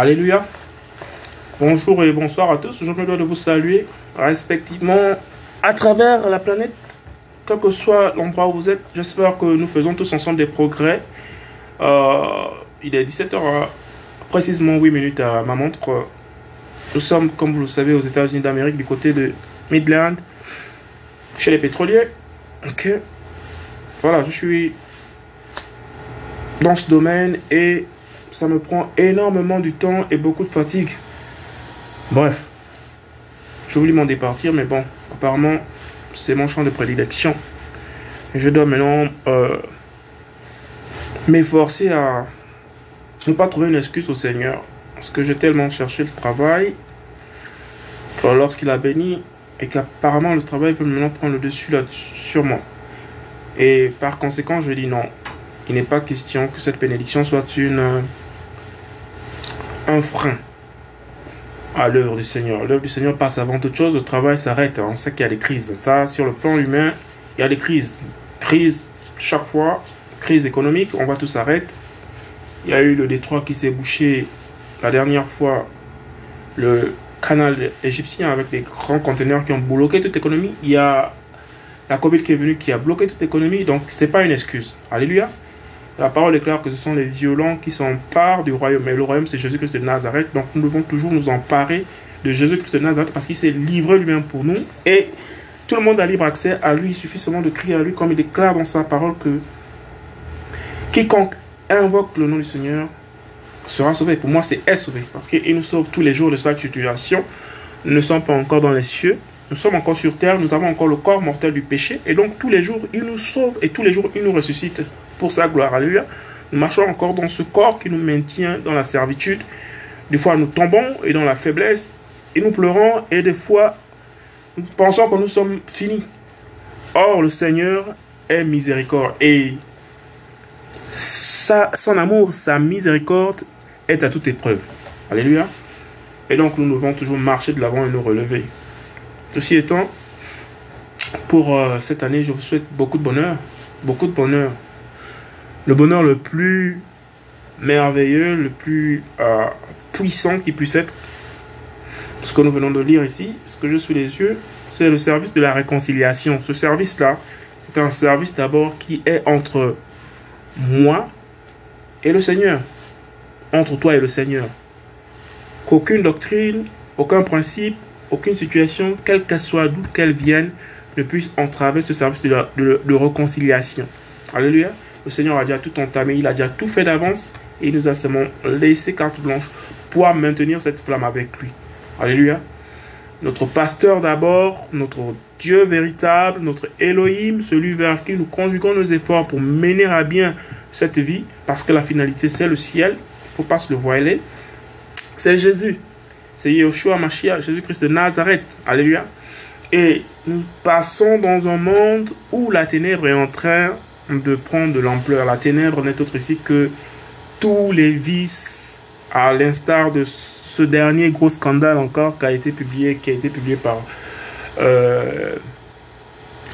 Alléluia. Bonjour et bonsoir à tous. Je me dois de vous saluer respectivement à travers la planète, quel que soit l'endroit où vous êtes. J'espère que nous faisons tous ensemble des progrès. Euh, il est 17h, précisément 8 minutes à ma montre. Nous sommes, comme vous le savez, aux États-Unis d'Amérique, du côté de Midland, chez les pétroliers. Voilà, je suis dans ce domaine et ça me prend énormément du temps et beaucoup de fatigue. Bref, je voulais m'en départir, mais bon, apparemment, c'est mon champ de prédilection. je dois maintenant euh, m'efforcer à ne pas trouver une excuse au Seigneur. Parce que j'ai tellement cherché le travail lorsqu'il a béni et qu'apparemment le travail veut maintenant prendre le dessus là sur moi. Et par conséquent, je dis non. Il n'est pas question que cette bénédiction soit une un frein à l'œuvre du Seigneur. L'œuvre du Seigneur passe avant toute chose, le travail s'arrête. On sait qu'il y a des crises. Ça, sur le plan humain, il y a des crises. Crise chaque fois, crise économique, on va tout s'arrêter. Il y a eu le détroit qui s'est bouché la dernière fois, le canal égyptien avec des grands conteneurs qui ont bloqué toute l'économie. Il y a la Covid qui est venue qui a bloqué toute l'économie, donc c'est pas une excuse. Alléluia. La parole est claire que ce sont les violents qui s'emparent du royaume. Mais le royaume, c'est Jésus-Christ de Nazareth. Donc nous devons toujours nous emparer de Jésus-Christ de Nazareth parce qu'il s'est livré lui-même pour nous. Et tout le monde a libre accès à lui. Il suffit seulement de crier à lui comme il déclare dans sa parole que quiconque invoque le nom du Seigneur sera sauvé. Pour moi, c'est est sauvé. Parce qu'il nous sauve tous les jours de chaque situation. Nous ne sommes pas encore dans les cieux. Nous sommes encore sur terre. Nous avons encore le corps mortel du péché. Et donc, tous les jours, il nous sauve et tous les jours, il nous ressuscite pour sa gloire. Alléluia. Nous marchons encore dans ce corps qui nous maintient dans la servitude. Des fois, nous tombons et dans la faiblesse et nous pleurons et des fois, nous pensons que nous sommes finis. Or, le Seigneur est miséricorde et sa, son amour, sa miséricorde est à toute épreuve. Alléluia. Et donc, nous devons toujours marcher de l'avant et nous relever. Ceci étant, pour euh, cette année, je vous souhaite beaucoup de bonheur. Beaucoup de bonheur le bonheur le plus merveilleux, le plus euh, puissant qui puisse être, ce que nous venons de lire ici, ce que je suis les yeux, c'est le service de la réconciliation. Ce service-là, c'est un service d'abord qui est entre moi et le Seigneur. Entre toi et le Seigneur. Qu'aucune doctrine, aucun principe, aucune situation, quelle qu'elle soit, d'où qu'elle vienne, ne puisse entraver ce service de, de réconciliation. Alléluia. Le Seigneur a déjà tout entamé, il a déjà tout fait d'avance et il nous a seulement laissé carte blanche pour maintenir cette flamme avec lui. Alléluia. Notre pasteur d'abord, notre Dieu véritable, notre Elohim, celui vers qui nous conjuguons nos efforts pour mener à bien cette vie, parce que la finalité c'est le ciel, il ne faut pas se le voiler. C'est Jésus, c'est Yeshua Mashiach, Jésus-Christ de Nazareth. Alléluia. Et nous passons dans un monde où la ténèbre est en train de prendre de l'ampleur. La ténèbre n'est autre ici que tous les vices, à l'instar de ce dernier gros scandale encore qui a été publié, qui par euh,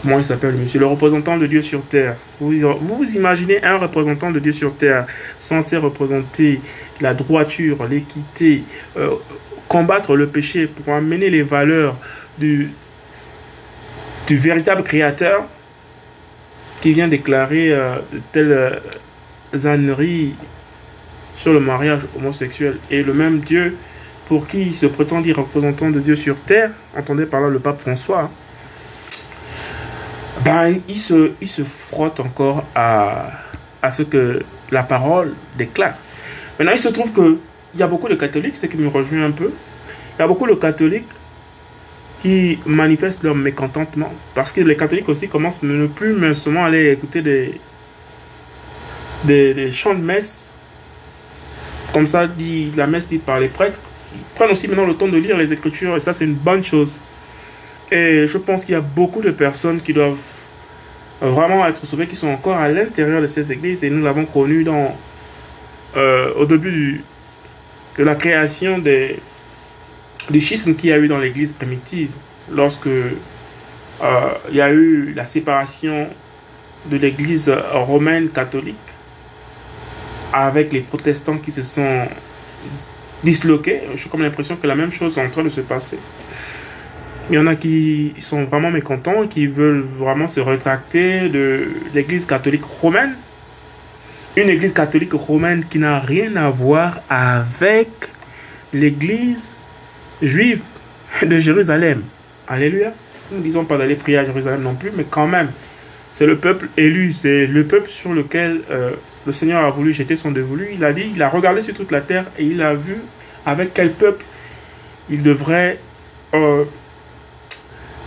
comment il s'appelle monsieur le représentant de Dieu sur terre. Vous, vous imaginez un représentant de Dieu sur terre censé représenter la droiture, l'équité, euh, combattre le péché pour amener les valeurs du véritable créateur? Qui vient déclarer euh, telle euh, sur le mariage homosexuel. Et le même Dieu pour qui il se prétend dire représentant de Dieu sur terre, entendez par là le pape François, ben, il, se, il se frotte encore à, à ce que la parole déclare. Maintenant, il se trouve que il y a beaucoup de catholiques, ce qui me rejoint un peu, il y a beaucoup de catholiques qui manifestent leur mécontentement. Parce que les catholiques aussi commencent ne plus seulement aller écouter des, des, chants de messe, comme ça, dit, la messe dite par les prêtres. Ils prennent aussi maintenant le temps de lire les Écritures, et ça, c'est une bonne chose. Et je pense qu'il y a beaucoup de personnes qui doivent vraiment être sauvées, qui sont encore à l'intérieur de ces églises, et nous l'avons connu dans, euh, au début de la création des, du schisme qu'il y a eu dans l'Église primitive, lorsque euh, il y a eu la séparation de l'Église romaine catholique avec les protestants qui se sont disloqués. J'ai comme l'impression que la même chose est en train de se passer. Il y en a qui sont vraiment mécontents, qui veulent vraiment se rétracter de l'église catholique romaine. Une église catholique romaine qui n'a rien à voir avec l'église juive de Jérusalem. Alléluia. Nous ne disons pas d'aller prier à Jérusalem non plus, mais quand même, c'est le peuple élu, c'est le peuple sur lequel euh, le Seigneur a voulu jeter son dévolu. Il a dit, il a regardé sur toute la terre et il a vu avec quel peuple il devrait euh,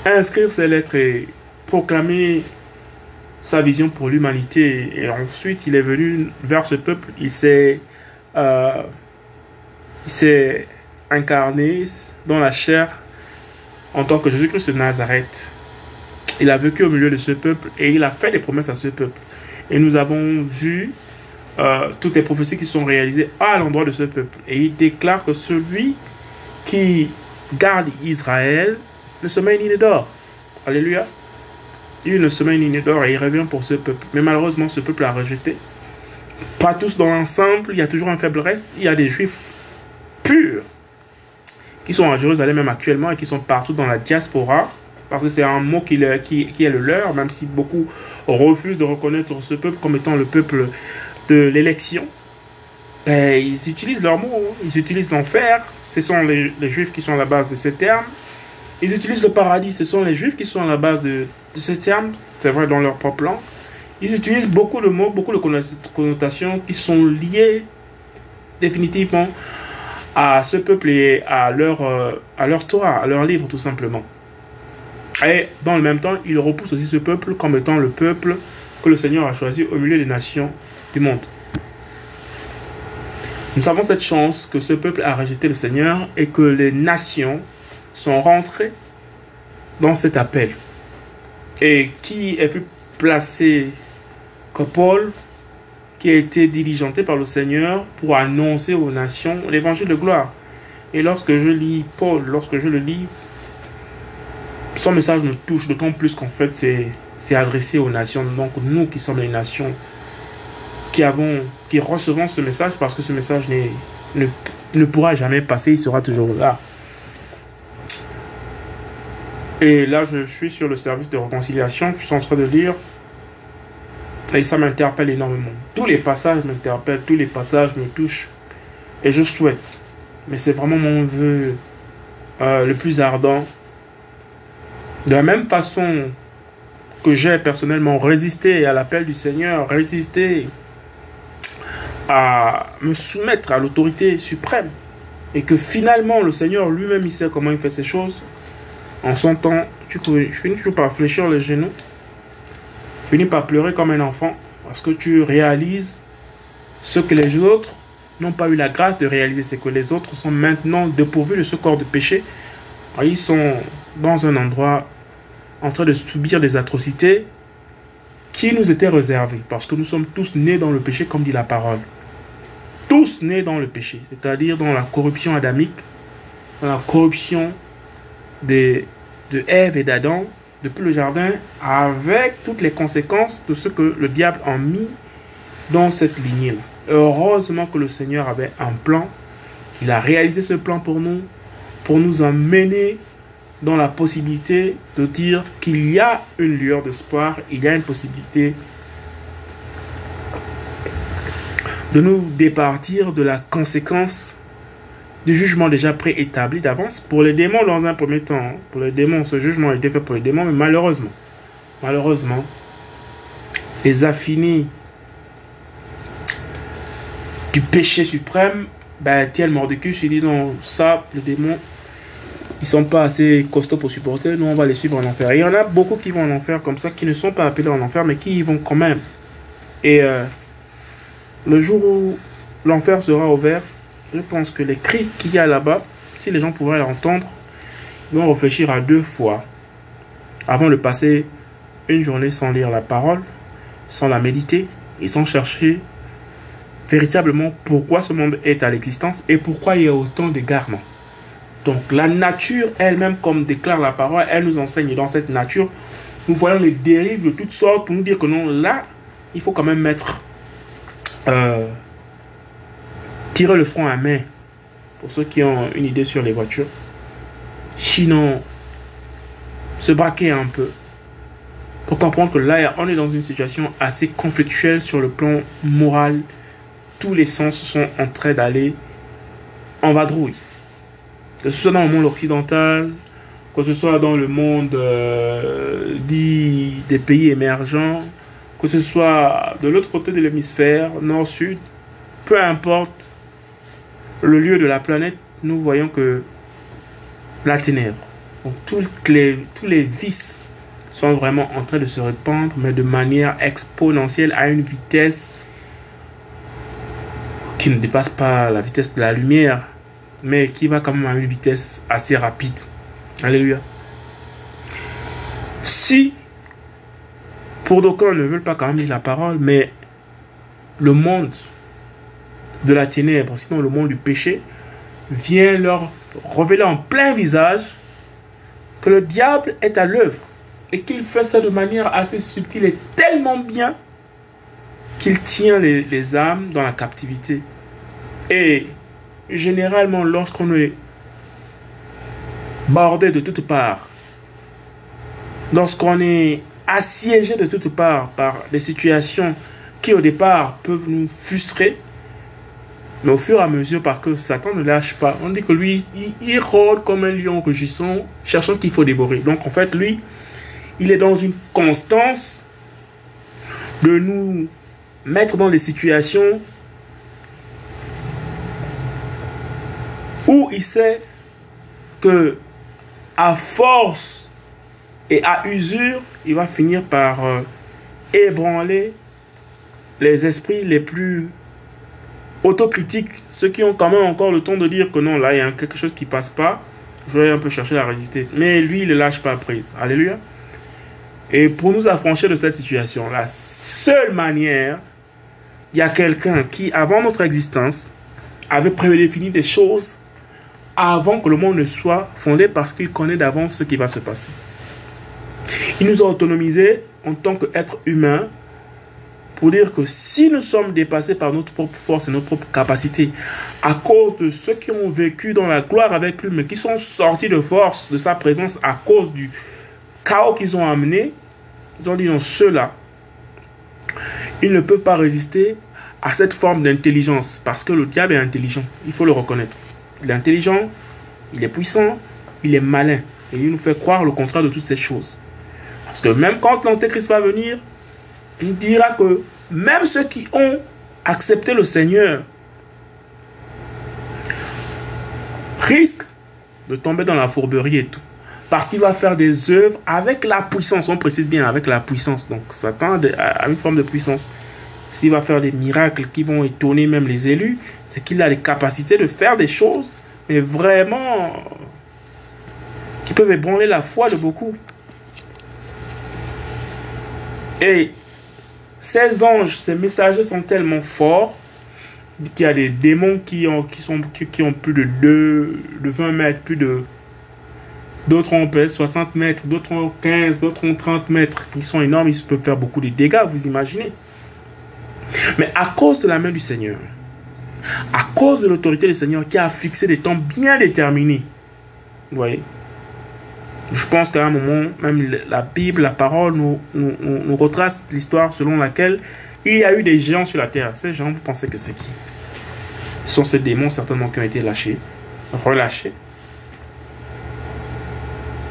inscrire ses lettres et proclamer sa vision pour l'humanité. Et ensuite, il est venu vers ce peuple. Il s'est euh, incarné dans la chair en tant que Jésus-Christ de Nazareth. Il a vécu au milieu de ce peuple et il a fait des promesses à ce peuple. Et nous avons vu euh, toutes les prophéties qui sont réalisées à l'endroit de ce peuple. Et il déclare que celui qui garde Israël ne sommeille ni ne dort. Alléluia. Il ne sommeille ni ne dort et il revient pour ce peuple. Mais malheureusement, ce peuple a rejeté. Pas tous dans l'ensemble, il y a toujours un faible reste. Il y a des juifs purs qui sont à Jérusalem même actuellement et qui sont partout dans la diaspora, parce que c'est un mot qui, est le leur, même si beaucoup refusent de reconnaître ce peuple comme étant le peuple de l'élection. Ben, ils utilisent leurs mots, hein. ils utilisent l'enfer, ce sont les, juifs qui sont à la base de ces termes. Ils utilisent le paradis, ce sont les juifs qui sont à la base de, de ces termes, c'est vrai dans leur propre langue. Ils utilisent beaucoup de mots, beaucoup de connotations qui sont liées définitivement à ce peuple et à leur, euh, à leur à leur livre tout simplement. Et dans le même temps, il repousse aussi ce peuple comme étant le peuple que le Seigneur a choisi au milieu des nations du monde. Nous avons cette chance que ce peuple a rejeté le Seigneur et que les nations sont rentrées dans cet appel. Et qui est plus placé que Paul qui a été diligenté par le Seigneur pour annoncer aux nations l'évangile de gloire. Et lorsque je lis Paul, lorsque je le lis, son message me touche d'autant plus qu'en fait c'est adressé aux nations. Donc nous qui sommes les nations, qui avons, qui recevons ce message parce que ce message ne, ne pourra jamais passer, il sera toujours là. Et là, je suis sur le service de réconciliation, je suis en train de lire et ça m'interpelle énormément. Tous les passages m'interpellent, tous les passages me touchent. Et je souhaite, mais c'est vraiment mon vœu euh, le plus ardent. De la même façon que j'ai personnellement résisté à l'appel du Seigneur, résisté à me soumettre à l'autorité suprême, et que finalement le Seigneur lui-même il sait comment il fait ces choses, en son temps, tu finis toujours par fléchir les genoux finis par pleurer comme un enfant parce que tu réalises ce que les autres n'ont pas eu la grâce de réaliser, c'est que les autres sont maintenant dépourvus de ce corps de péché. Ils sont dans un endroit en train de subir des atrocités qui nous étaient réservées, parce que nous sommes tous nés dans le péché, comme dit la parole. Tous nés dans le péché, c'est-à-dire dans la corruption adamique, dans la corruption de Ève et d'Adam, depuis le jardin avec toutes les conséquences de ce que le diable a mis dans cette lignée-là. Heureusement que le Seigneur avait un plan. Il a réalisé ce plan pour nous, pour nous emmener dans la possibilité de dire qu'il y a une lueur d'espoir, il y a une possibilité de nous départir de la conséquence du jugement déjà préétabli d'avance. Pour les démons, dans un premier temps, pour les démons, ce jugement a été fait pour les démons, mais malheureusement, malheureusement, les affinis du péché suprême, ben, tiennent Mordecus, il dit non, ça, les démons, ils sont pas assez costauds pour supporter, nous on va les suivre en enfer. il y en a beaucoup qui vont en enfer comme ça, qui ne sont pas appelés en enfer, mais qui y vont quand même. Et euh, le jour où l'enfer sera ouvert, je pense que les cris qu'il y a là-bas, si les gens pouvaient l'entendre, ils vont réfléchir à deux fois avant de passer une journée sans lire la parole, sans la méditer et sans chercher véritablement pourquoi ce monde est à l'existence et pourquoi il y a autant d'égarements. Donc la nature elle-même, comme déclare la parole, elle nous enseigne dans cette nature, nous voyons les dérives de toutes sortes pour nous dire que non, là, il faut quand même mettre euh, tirer le front à main pour ceux qui ont une idée sur les voitures. Sinon, se braquer un peu pour comprendre que là, on est dans une situation assez conflictuelle sur le plan moral. Tous les sens sont en train d'aller en vadrouille. Que ce soit dans le monde occidental, que ce soit dans le monde euh, dit des pays émergents, que ce soit de l'autre côté de l'hémisphère, nord-sud, peu importe le lieu de la planète, nous voyons que la ténèbre, donc tous les vices sont vraiment en train de se répandre, mais de manière exponentielle à une vitesse qui ne dépasse pas la vitesse de la lumière, mais qui va quand même à une vitesse assez rapide. Alléluia. Si, pour d'aucuns ne veulent pas quand même la parole, mais le monde de la ténèbre, sinon le monde du péché, vient leur révéler en plein visage que le diable est à l'œuvre et qu'il fait ça de manière assez subtile et tellement bien qu'il tient les, les âmes dans la captivité. Et généralement, lorsqu'on est bordé de toutes parts, lorsqu'on est assiégé de toutes parts par des situations qui au départ peuvent nous frustrer, mais au fur et à mesure, parce que Satan ne lâche pas, on dit que lui, il, rôde comme un lion rugissant, cherchant qu'il faut dévorer. Donc en fait, lui, il est dans une constance de nous mettre dans des situations où il sait que à force et à usure, il va finir par euh, ébranler les esprits les plus autocritiques, ceux qui ont quand même encore le temps de dire que non, là, il y a quelque chose qui passe pas, je vais un peu chercher à résister. Mais lui, il ne lâche pas prise. Alléluia. Et pour nous affranchir de cette situation, la seule manière, il y a quelqu'un qui, avant notre existence, avait prédéfini des choses avant que le monde ne soit fondé parce qu'il connaît d'avance ce qui va se passer. Il nous a autonomisés en tant qu'êtres humains pour dire que si nous sommes dépassés par notre propre force et notre propre capacité, à cause de ceux qui ont vécu dans la gloire avec lui, mais qui sont sortis de force de sa présence à cause du chaos qu'ils ont amené, ils ont dit non, ceux-là, ils ne peuvent pas résister à cette forme d'intelligence, parce que le diable est intelligent, il faut le reconnaître. Il est intelligent, il est puissant, il est malin, et il nous fait croire le contraire de toutes ces choses. Parce que même quand l'Antéchrist va venir, il dira que même ceux qui ont accepté le Seigneur risquent de tomber dans la fourberie et tout. Parce qu'il va faire des œuvres avec la puissance. On précise bien avec la puissance. Donc Satan a une forme de puissance. S'il va faire des miracles qui vont étonner même les élus, c'est qu'il a les capacités de faire des choses, mais vraiment qui peuvent ébranler la foi de beaucoup. Et ces anges, ces messagers sont tellement forts qu'il y a des démons qui ont, qui sont, qui, ont plus de, 2, de 20 mètres, plus de D'autres ont 60 mètres, d'autres ont 15, d'autres ont 30 mètres. Ils sont énormes, ils peuvent faire beaucoup de dégâts, vous imaginez. Mais à cause de la main du Seigneur, à cause de l'autorité du Seigneur qui a fixé des temps bien déterminés, vous voyez, je pense qu'à un moment, même la Bible, la parole nous, nous, nous retrace l'histoire selon laquelle il y a eu des géants sur la terre. Ces géants, vous pensez que c'est qui? Ce sont ces démons certainement qui ont été lâchés, relâchés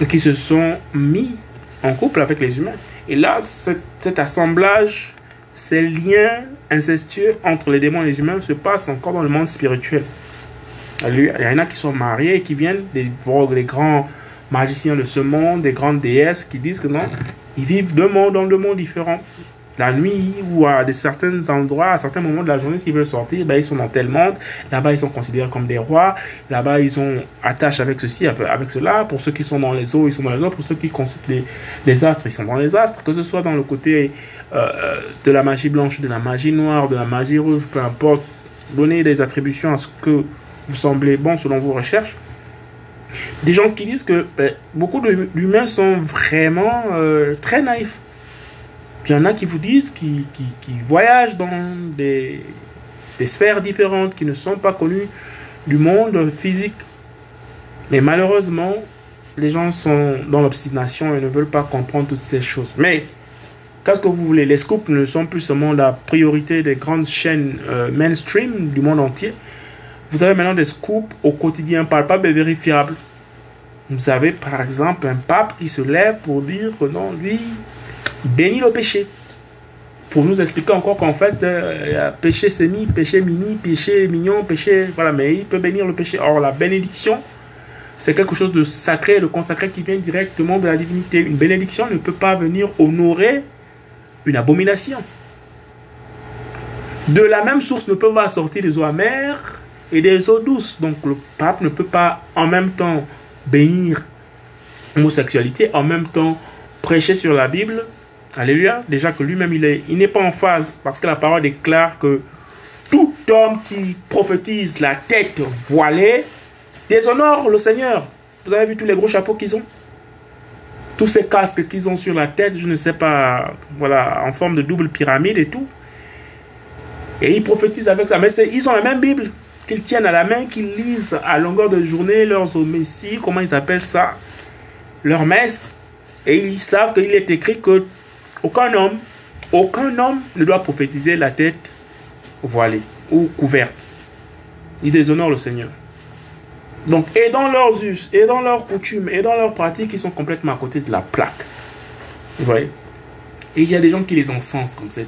qui se sont mis en couple avec les humains. Et là, cet, assemblage, ces liens incestueux entre les démons et les humains se passent encore dans le monde spirituel. Il y en a qui sont mariés et qui viennent des, des grands magiciens de ce monde, des grandes déesses qui disent que non, ils vivent deux mondes dans deux mondes différents la nuit ou à des certains endroits, à certains moments de la journée, s'ils veulent sortir, ben, ils sont dans tel monde. Là-bas, ils sont considérés comme des rois. Là-bas, ils ont attache avec ceci, avec cela. Pour ceux qui sont dans les eaux, ils sont dans les eaux. Pour ceux qui consultent les, les astres, ils sont dans les astres. Que ce soit dans le côté euh, de la magie blanche, de la magie noire, de la magie rouge, peu importe. Donnez des attributions à ce que vous semblez bon selon vos recherches. Des gens qui disent que ben, beaucoup d'humains sont vraiment euh, très naïfs il y en a qui vous disent qui, qui, voyagent dans des, des, sphères différentes, qui ne sont pas connues du monde physique. Mais malheureusement, les gens sont dans l'obstination et ne veulent pas comprendre toutes ces choses. Mais, qu'est-ce que vous voulez? Les scoops ne sont plus seulement la priorité des grandes chaînes euh, mainstream du monde entier. Vous avez maintenant des scoops au quotidien palpables et vérifiables. Vous avez par exemple un pape qui se lève pour dire que non, lui, il bénit le péché. Pour nous expliquer encore qu'en fait, euh, péché sémi, péché mini, péché mignon, péché. Voilà, mais il peut bénir le péché. Or, la bénédiction, c'est quelque chose de sacré, de consacré qui vient directement de la divinité. Une bénédiction ne peut pas venir honorer une abomination. De la même source ne peut pas sortir des eaux amères et des eaux douces. Donc le pape ne peut pas en même temps bénir l'homosexualité, en même temps prêcher sur la Bible. Alléluia. Déjà que lui-même, il il n'est pas en phase parce que la parole déclare que tout homme qui prophétise la tête voilée déshonore le Seigneur. Vous avez vu tous les gros chapeaux qu'ils ont? Tous ces casques qu'ils ont sur la tête, je ne sais pas, voilà, en forme de double pyramide et tout. Et ils prophétisent avec ça. Mais ils ont la même Bible qu'ils tiennent à la main, qu'ils lisent à longueur de journée leurs messie, comment ils appellent ça, leur messe. Et ils savent qu'il est écrit que aucun homme, aucun homme ne doit prophétiser la tête voilée ou couverte. Ils déshonorent le Seigneur. Donc, et dans leurs us, et dans leurs coutumes, et dans leurs pratiques, ils sont complètement à côté de la plaque. Vous voyez? Et il y a des gens qui les encensent comme ça.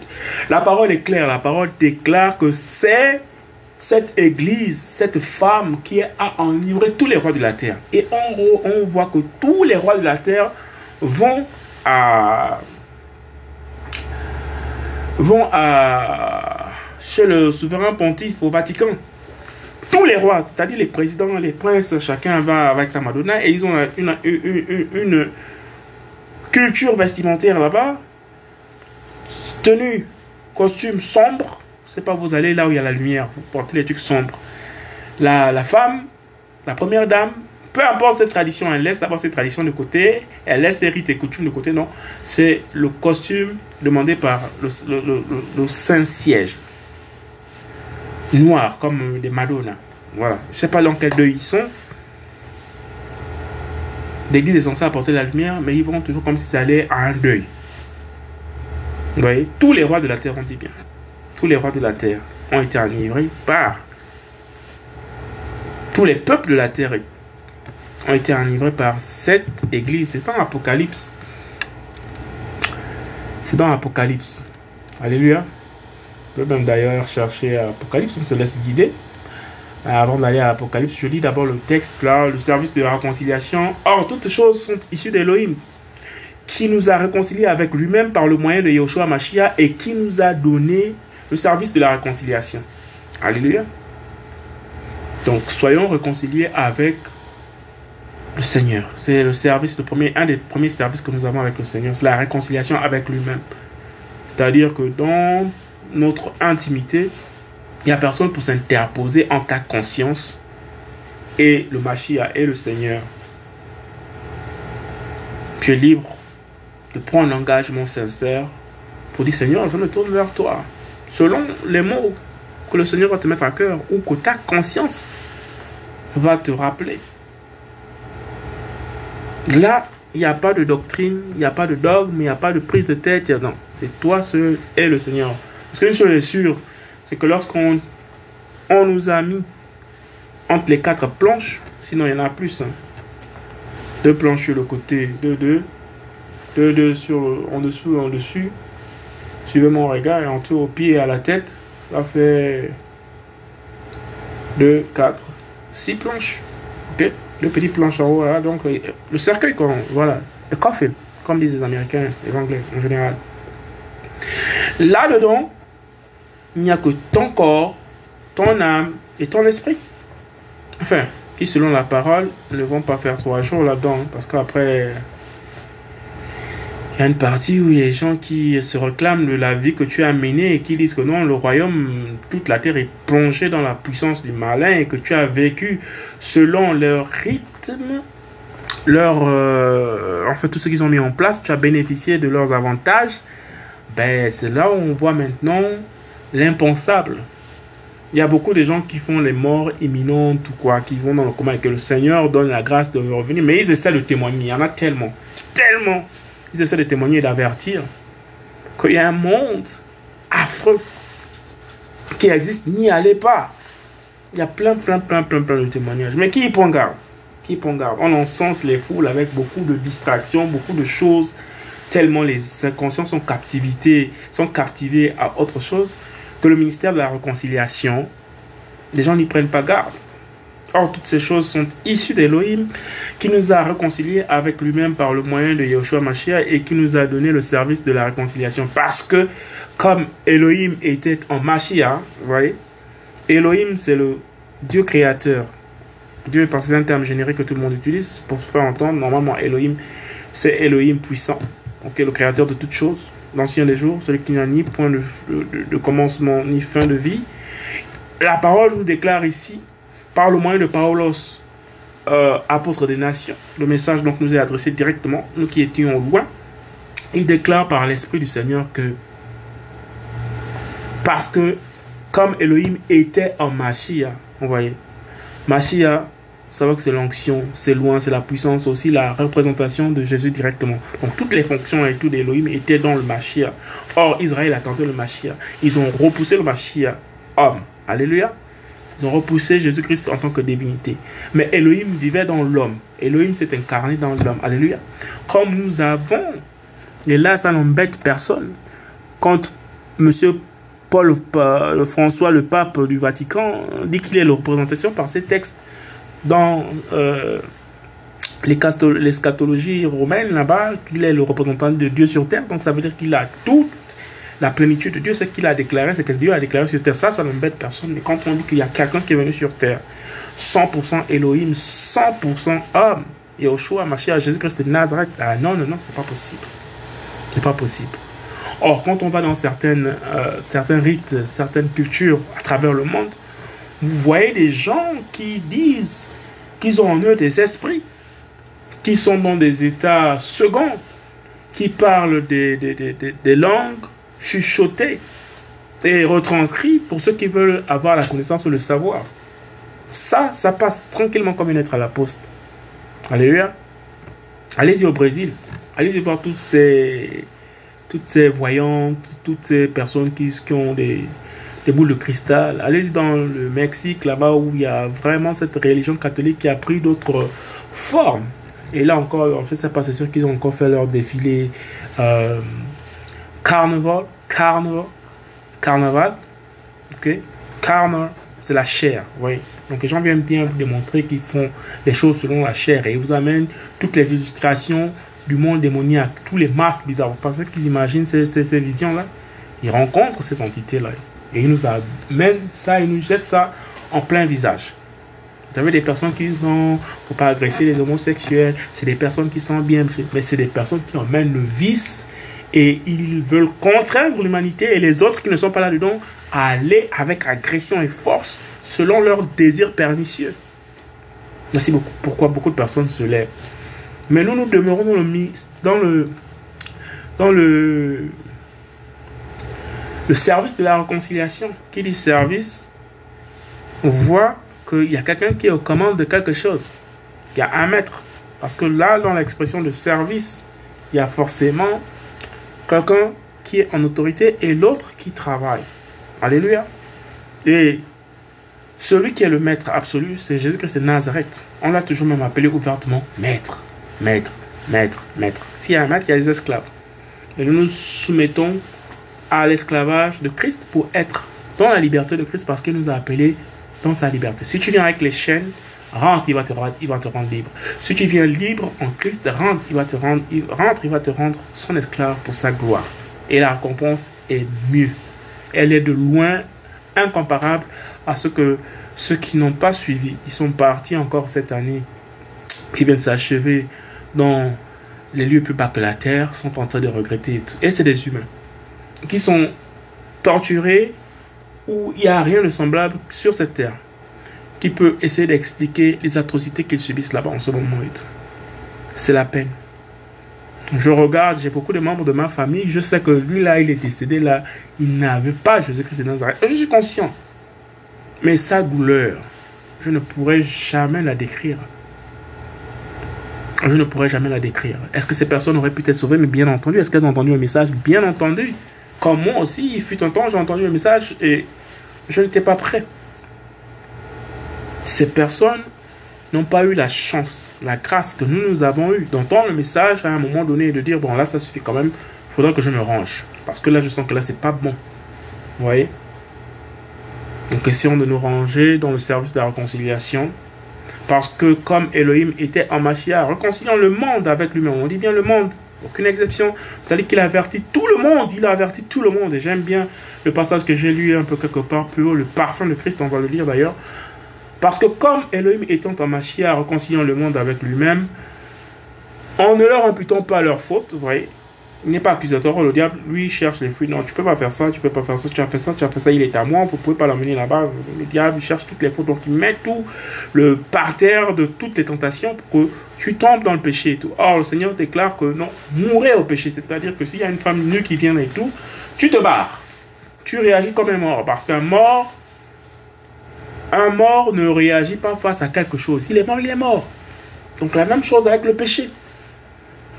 La parole est claire, la parole déclare que c'est cette église, cette femme qui a enivré tous les rois de la terre. Et gros, on voit que tous les rois de la terre vont à vont à chez le souverain pontife au Vatican tous les rois, c'est-à-dire les présidents, les princes, chacun va avec sa Madonna et ils ont une, une, culture vestimentaire là-bas, tenue, costume sombre. C'est pas vous allez là où il y a la lumière, vous portez les trucs sombres. La, femme, la première dame, peu importe cette tradition, elle laisse d'abord cette tradition de côté, elle laisse les rites et coutumes de côté, non. C'est le costume demandé par le, le, Saint-Siège noirs comme des Madonna. Voilà. Je sais pas dans quel deuil ils sont. L'église est censée apporter la lumière, mais ils vont toujours comme si ça allait à un deuil. Vous voyez, tous les rois de la terre ont dit bien. Tous les rois de la terre ont été enivrés par. Tous les peuples de la terre ont été enivrés par cette église. C'est dans l'Apocalypse. C'est dans l'Apocalypse. Alléluia peut même d'ailleurs chercher Apocalypse, on se laisse guider. Avant d'aller à Apocalypse, je lis d'abord le texte là, le service de réconciliation. Or, toutes choses sont issues d'Elohim, qui nous a réconciliés avec lui-même par le moyen de Yahushua Mashiach et qui nous a donné le service de la réconciliation. Alléluia. Donc, soyons réconciliés avec le Seigneur. C'est le service, le premier, un des premiers services que nous avons avec le Seigneur, c'est la réconciliation avec lui-même. C'est-à-dire que dans notre intimité, il n'y a personne pour s'interposer en cas de conscience. Et le Machia et le Seigneur. Tu es libre de prendre un engagement sincère pour dire Seigneur, je me tourne vers toi. Selon les mots que le Seigneur va te mettre à cœur ou que ta conscience va te rappeler. Là, il n'y a pas de doctrine, il n'y a pas de dogme, il n'y a pas de prise de tête. Non, c'est toi seul et le Seigneur. Parce qu'une chose est sûre, c'est que lorsqu'on on nous a mis entre les quatre planches, sinon il y en a plus, hein. deux planches sur le côté, deux, deux, deux, deux sur, en dessous, en dessus, suivez mon regard, et en tout au pied et à la tête, ça fait deux, quatre, six planches. Ok? Deux petites planches en haut, donc le cercueil, voilà, le coffin, comme disent les Américains, les Anglais en général. Là-dedans, il n'y a que ton corps, ton âme et ton esprit. Enfin, qui selon la parole ne vont pas faire trois jours là-dedans, parce qu'après, il y a une partie où il y a des gens qui se réclament de la vie que tu as menée et qui disent que non, le royaume, toute la terre est plongée dans la puissance du malin et que tu as vécu selon leur rythme, leur, euh, en fait, tout ce qu'ils ont mis en place, tu as bénéficié de leurs avantages. Ben, c'est là où on voit maintenant l'impensable. Il y a beaucoup de gens qui font les morts imminentes ou quoi, qui vont dans le coma et que le Seigneur donne la grâce de revenir. Mais ils essaient de témoigner. Il y en a tellement, tellement. Ils essaient de témoigner et d'avertir qu'il y a un monde affreux qui existe. N'y allez pas. Il y a plein, plein, plein, plein, plein de témoignages. Mais qui y prend garde? Qui y prend garde? On encense les foules avec beaucoup de distractions, beaucoup de choses, tellement les inconscients sont captivés, sont captivés à autre chose que le ministère de la réconciliation, les gens n'y prennent pas garde. Or, toutes ces choses sont issues d'Elohim qui nous a réconciliés avec lui-même par le moyen de Yahushua Mashiach et qui nous a donné le service de la réconciliation. Parce que, comme Elohim était en Mashiach, vous voyez, Elohim c'est le Dieu créateur. Dieu, parce que c'est un terme générique que tout le monde utilise pour se faire entendre. Normalement, Elohim, c'est Elohim puissant, ok, le créateur de toutes choses l'ancien des jours, celui qui n'a ni point de, commencement ni fin de vie. La parole nous déclare ici, par le moyen de Paulos, euh, apôtre des nations, le message donc nous est adressé directement, nous qui étions loin. Il déclare par l'Esprit du Seigneur que, parce que comme Elohim était en Machia, vous voyez, Machia savoir que c'est l'onction, c'est loin, c'est la puissance, aussi la représentation de Jésus directement. Donc toutes les fonctions et tout d'Elohim étaient dans le Mashiach. Or, Israël attendait le Mashiach. Ils ont repoussé le Mashiach, homme. Alléluia. Ils ont repoussé Jésus-Christ en tant que divinité. Mais Elohim vivait dans l'homme. Elohim s'est incarné dans l'homme. Alléluia. Comme nous avons, et là ça n'embête personne, quand Monsieur Paul euh, François, le pape du Vatican, dit qu'il est la représentation par ces textes dans euh, l'eschatologie romaine là-bas qu'il est le représentant de Dieu sur terre. Donc ça veut dire qu'il a toute la plénitude de Dieu. Ce qu'il a déclaré, c'est que Dieu a déclaré sur terre. Ça, ça n'embête personne. Mais quand on dit qu'il y a quelqu'un qui est venu sur terre, 100% Elohim, 100% homme, et choix, à Jésus-Christ de Nazareth, ah non, non, non, c'est pas possible. C'est pas possible. Or, quand on va dans certaines, euh, certains rites, certaines cultures à travers le monde, vous voyez des gens qui disent qu'ils ont en eux des esprits, qui sont dans des états seconds, qui parlent des, des, langues chuchotées et retranscrites pour ceux qui veulent avoir la connaissance ou le savoir. Ça, ça passe tranquillement comme une lettre à la poste. Alléluia. Allez-y au Brésil. Allez-y voir toutes ces, toutes ces voyantes, toutes ces personnes qui, ont des, des boules de cristal. Allez-y dans le Mexique, là-bas où il y a vraiment cette religion catholique qui a pris d'autres formes. Et là encore, en fait, c'est pas sûr qu'ils ont encore fait leur défilé euh, carnaval, carnaval, carnaval, ok, carnaval, c'est la chair, oui. Donc les gens viennent bien vous démontrer qu'ils font les choses selon la chair et ils vous amènent toutes les illustrations du monde démoniaque, tous les masques bizarres. Vous pensez qu'ils imaginent ces, ces, visions-là? Ils rencontrent ces entités-là. Et il nous amène ça, il nous jette ça en plein visage. Vous avez des personnes qui disent non, faut pas agresser les homosexuels. C'est des personnes qui sont bien, mais c'est des personnes qui emmènent le vice et ils veulent contraindre l'humanité et les autres qui ne sont pas là-dedans à aller avec agression et force selon leurs désirs pernicieux. Beaucoup. Pourquoi beaucoup de personnes se lèvent. Mais nous, nous demeurons dans le, dans le, dans le le service de la réconciliation. Qui dit service, on voit qu'il y a quelqu'un qui est aux commandes de quelque chose. Il y a un maître. Parce que là, dans l'expression de service, il y a forcément quelqu'un qui est en autorité et l'autre qui travaille. Alléluia. Et celui qui est le maître absolu, c'est Jésus-Christ de Nazareth. On l'a toujours même appelé ouvertement maître, maître, maître, maître. S'il y a un maître, il y a des esclaves. Et nous nous soumettons à l'esclavage de Christ pour être dans la liberté de Christ parce qu'il nous a appelés dans sa liberté. Si tu viens avec les chaînes, rentre, il va te, il va te rendre libre. Si tu viens libre en Christ, rentre, il va te rendre, rentre, il va te rendre son esclave pour sa gloire. Et la récompense est mieux. Elle est de loin incomparable à ce que ceux qui n'ont pas suivi, qui sont partis encore cette année, qui viennent s'achever dans les lieux plus bas que la terre, sont en train de regretter. Et c'est des humains qui sont torturés où il n'y a rien de semblable sur cette terre qui peut essayer d'expliquer les atrocités qu'ils subissent là-bas en ce moment et tout. C'est la peine. Je regarde, j'ai beaucoup de membres de ma famille, je sais que lui là, il est décédé là, il n'avait pas Jésus-Christ de Nazareth. Je suis conscient. Mais sa douleur, je ne pourrais jamais la décrire. Je ne pourrais jamais la décrire. Est-ce que ces personnes auraient pu être sauvées? Mais bien entendu. Est-ce qu'elles ont entendu le message? Bien entendu. Comme moi aussi, il fut un temps, j'ai entendu le message et je n'étais pas prêt. Ces personnes n'ont pas eu la chance, la grâce que nous, nous avons eue d'entendre le message à un moment donné et de dire, bon là, ça suffit quand même, il faudra que je me range. Parce que là, je sens que là, c'est pas bon. Vous voyez? Donc, essayons de nous ranger dans le service de la réconciliation. Parce que comme Elohim était en Machia, réconciliant le monde avec lui-même, on dit bien le monde, aucune exception. C'est-à-dire qu'il a averti tout le monde, il a averti tout le monde. Et j'aime bien le passage que j'ai lu un peu quelque part plus haut, le parfum de Christ, on va le lire d'ailleurs. Parce que comme Elohim étant en Machia, réconciliant le monde avec lui-même, en ne leur imputant pas leur faute, vous voyez, il n'est pas accusateur. Le diable, lui, cherche les fruits. Non, tu peux pas faire ça, tu peux pas faire ça, tu as fait ça, tu as fait ça, il est à moi, vous pouvez pas l'emmener là-bas. Le diable, cherche toutes les fautes. Donc, il met tout le parterre de toutes les tentations pour que tu tombes dans le péché et tout. Or, le Seigneur déclare que non, mourir au péché. C'est-à-dire que s'il y a une femme nue qui vient et tout, tu te barres. Tu réagis comme un mort. Parce qu'un mort, un mort ne réagit pas face à quelque chose. Il est mort, il est mort. Donc, la même chose avec le péché.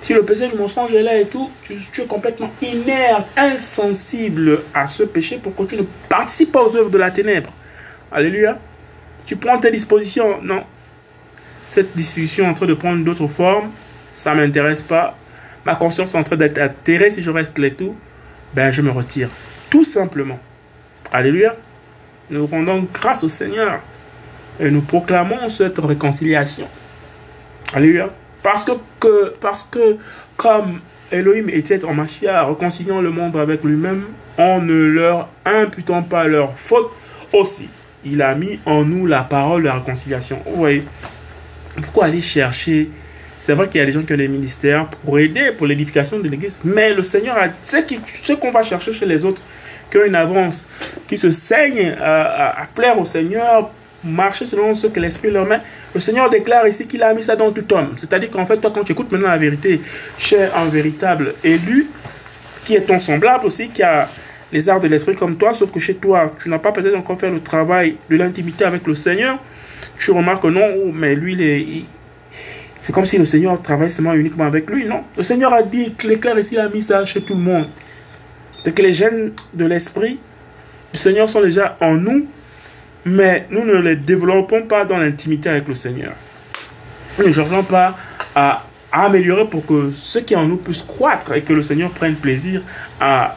Si le péché du mensonge est là et tout, tu, es complètement inerte, insensible à ce péché pour que tu ne participes pas aux œuvres de la ténèbre. Alléluia. Tu prends tes dispositions. Non. Cette discussion est en train de prendre d'autres formes. Ça ne m'intéresse pas. Ma conscience est en train d'être atterrée si je reste là et tout. Ben, je me retire. Tout simplement. Alléluia. Nous rendons grâce au Seigneur. Et nous proclamons cette réconciliation. Alléluia. Parce que, parce que comme Elohim était en Machia, réconciliant le monde avec lui-même, en ne leur imputant pas leur faute aussi. Il a mis en nous la parole de la réconciliation. Vous voyez, pourquoi aller chercher? C'est vrai qu'il y a des gens qui ont des ministères pour aider, pour l'édification de l'Église, mais le Seigneur a ce qu'on va chercher chez les autres, qui une avance, qui se saignent à, à plaire au Seigneur, marcher selon ce que l'Esprit leur met. Le Seigneur déclare ici qu'il a mis ça dans tout homme. C'est-à-dire qu'en fait, toi, quand tu écoutes maintenant la vérité, chez un véritable élu, qui est ton semblable aussi, qui a les arts de l'esprit comme toi, sauf que chez toi, tu n'as pas peut-être encore fait le travail de l'intimité avec le Seigneur, tu remarques que non, oh, mais lui, c'est comme si le Seigneur travaille seulement uniquement avec lui, non? Le Seigneur a dit, l'éclair ici a mis ça chez tout le monde. C'est que les gènes de l'esprit du Seigneur sont déjà en nous, mais nous ne les développons pas dans l'intimité avec le Seigneur. Nous ne cherchons pas à, améliorer pour que ce qui en nous puisse croître et que le Seigneur prenne plaisir à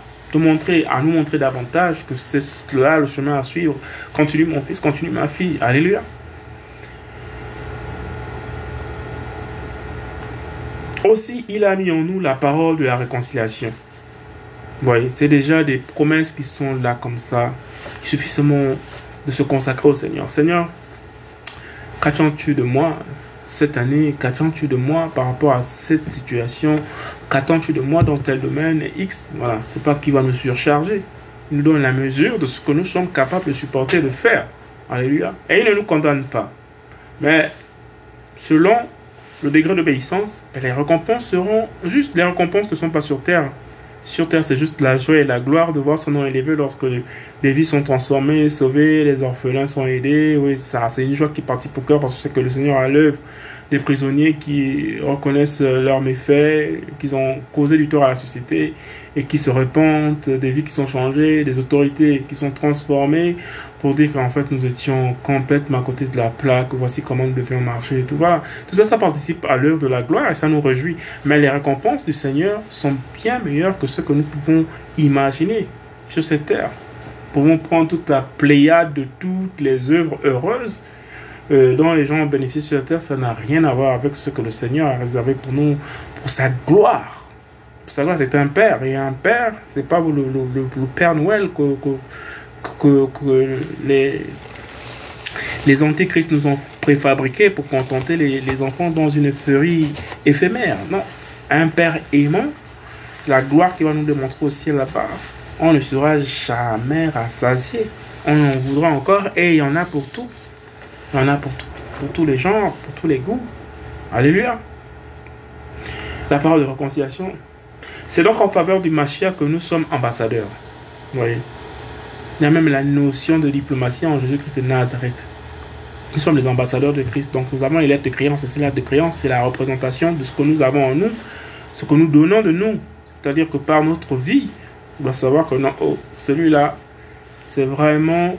à nous montrer davantage que c'est là le chemin à suivre. Continue mon fils, continue ma fille. Alléluia. Aussi, il a mis en nous la parole de la réconciliation. Voyez, c'est déjà des promesses qui sont là comme ça. Il suffit seulement de se consacrer au Seigneur. Seigneur, qu'attends-tu de moi cette année? Qu'attends-tu de moi par rapport à cette situation? Qu'attends-tu de moi dans tel domaine? X Voilà, c'est pas qui va me surcharger. Il nous donne la mesure de ce que nous sommes capables de supporter, de faire. Alléluia. Et il ne nous condamne pas. Mais selon le degré d'obéissance, les récompenses seront justes. Les récompenses ne sont pas sur terre. Sur terre, c'est juste la joie et la gloire de voir son nom élevé lorsque les vies sont transformées, sauvées, les orphelins sont aidés. Oui, ça, c'est une joie qui participe au cœur parce que c'est que le Seigneur a l'œuvre des prisonniers qui reconnaissent leurs méfaits, qu'ils ont causé du tort à la société et qui se répandent, des vies qui sont changées, des autorités qui sont transformées pour dire qu'en fait nous étions complètement à côté de la plaque, voici comment nous devions marcher et tout. Voilà. Tout ça, ça participe à l'œuvre de la gloire et ça nous réjouit. Mais les récompenses du Seigneur sont bien meilleures que ce que nous pouvons imaginer sur cette terre. Pouvons prendre toute la pléiade de toutes les œuvres heureuses euh, dont les gens bénéficient sur la terre, ça n'a rien à voir avec ce que le Seigneur a réservé pour nous, pour sa gloire. Pour sa gloire, c'est un Père. Et un Père, c'est pas le, Père Noël que, les, les antéchrists nous ont préfabriqué pour contenter les, enfants dans une furie éphémère. Non, un Père aimant, la gloire qui va nous démontrer au ciel là-bas, on ne sera jamais rassasié. On en voudra encore et il y en a pour tout. Il y en a pour, pour tous les genres, pour tous les goûts. Alléluia. La parole de réconciliation. C'est donc en faveur du Machia que nous sommes ambassadeurs. Voyez? Il y a même la notion de diplomatie en Jésus-Christ de Nazareth. Nous sommes les ambassadeurs de Christ, donc nous avons les lettres de créance. Et ces lettres de créance, c'est la représentation de ce que nous avons en nous, ce que nous donnons de nous. C'est-à-dire que par notre vie, on doit savoir que non, oh, celui-là, c'est vraiment,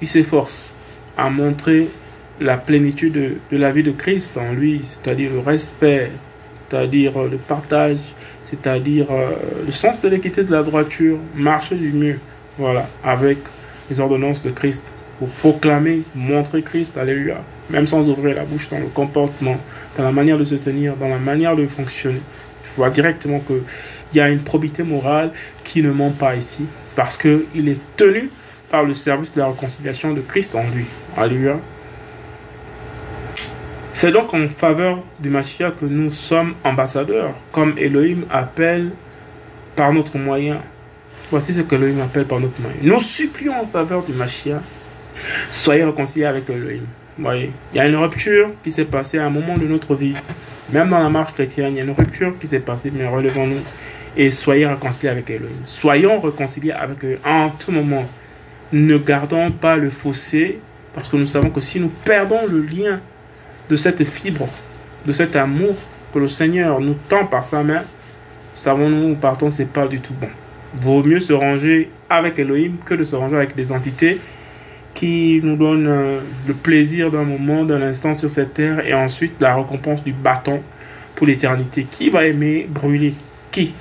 il s'efforce à montrer la plénitude de, la vie de Christ en lui, c'est-à-dire le respect, c'est-à-dire le partage, c'est-à-dire euh, le sens de l'équité de la droiture, marcher du mieux, voilà, avec les ordonnances de Christ, pour proclamer, montrer Christ, alléluia, même sans ouvrir la bouche dans le comportement, dans la manière de se tenir, dans la manière de fonctionner. Je vois directement qu'il y a une probité morale qui ne ment pas ici, parce qu'il est tenu par le service de la réconciliation de Christ en lui. Alléluia. C'est donc en faveur du Mashiach que nous sommes ambassadeurs, comme Elohim appelle par notre moyen. Voici ce que Elohim appelle par notre moyen. Nous supplions en faveur du Mashiach, soyez réconciliés avec Elohim. Voyez, il y a une rupture qui s'est passée à un moment de notre vie. Même dans la marche chrétienne, il y a une rupture qui s'est passée, mais relevons-nous et soyez réconciliés avec Elohim. Soyons réconciliés avec eux en tout moment. Ne gardons pas le fossé, parce que nous savons que si nous perdons le lien de cette fibre, de cet amour que le Seigneur nous tend par sa main, savons-nous où partons, c'est pas du tout bon. Vaut mieux se ranger avec Elohim que de se ranger avec des entités qui nous donnent euh, le plaisir d'un moment, d'un instant sur cette terre et ensuite la récompense du bâton pour l'éternité. Qui va aimer brûler? Qui?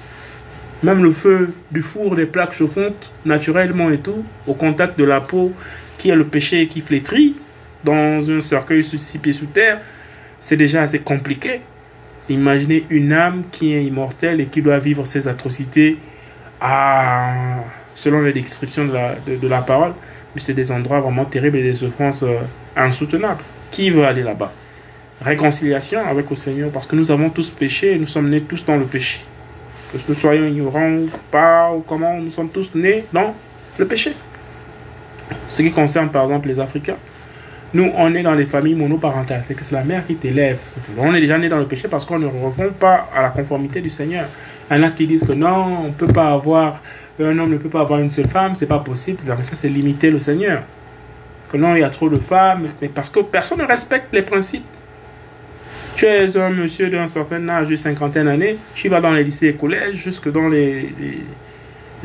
Même le feu du four des plaques chauffantes, naturellement et tout, au contact de la peau qui est le péché qui flétrit, dans un cercueil six pieds sous terre, c'est déjà assez compliqué. Imaginez une âme qui est immortelle et qui doit vivre ses atrocités à, selon les descriptions de la, de, la parole. Mais c'est des endroits vraiment terribles et des souffrances euh, insoutenables. Qui veut aller là-bas? Réconciliation avec le Seigneur, parce que nous avons tous péché et nous sommes nés tous dans le péché. Que nous soyons ignorants ou pas, ou comment, nous sommes tous nés dans le péché. Ce qui concerne par exemple les Africains, nous, on est dans les familles monoparentales. C'est que c'est la mère qui t'élève. On est déjà né dans le péché parce qu'on ne revient pas à la conformité du Seigneur. Il y en a qui disent que non, on peut pas avoir, un homme ne peut pas avoir une seule femme, c'est pas possible. Ça, c'est limiter le Seigneur. Que non, il y a trop de femmes, mais parce que personne ne respecte les principes. Tu es un monsieur d'un certain âge, de cinquantaine d'années, tu vas dans les lycées et collèges, jusque dans les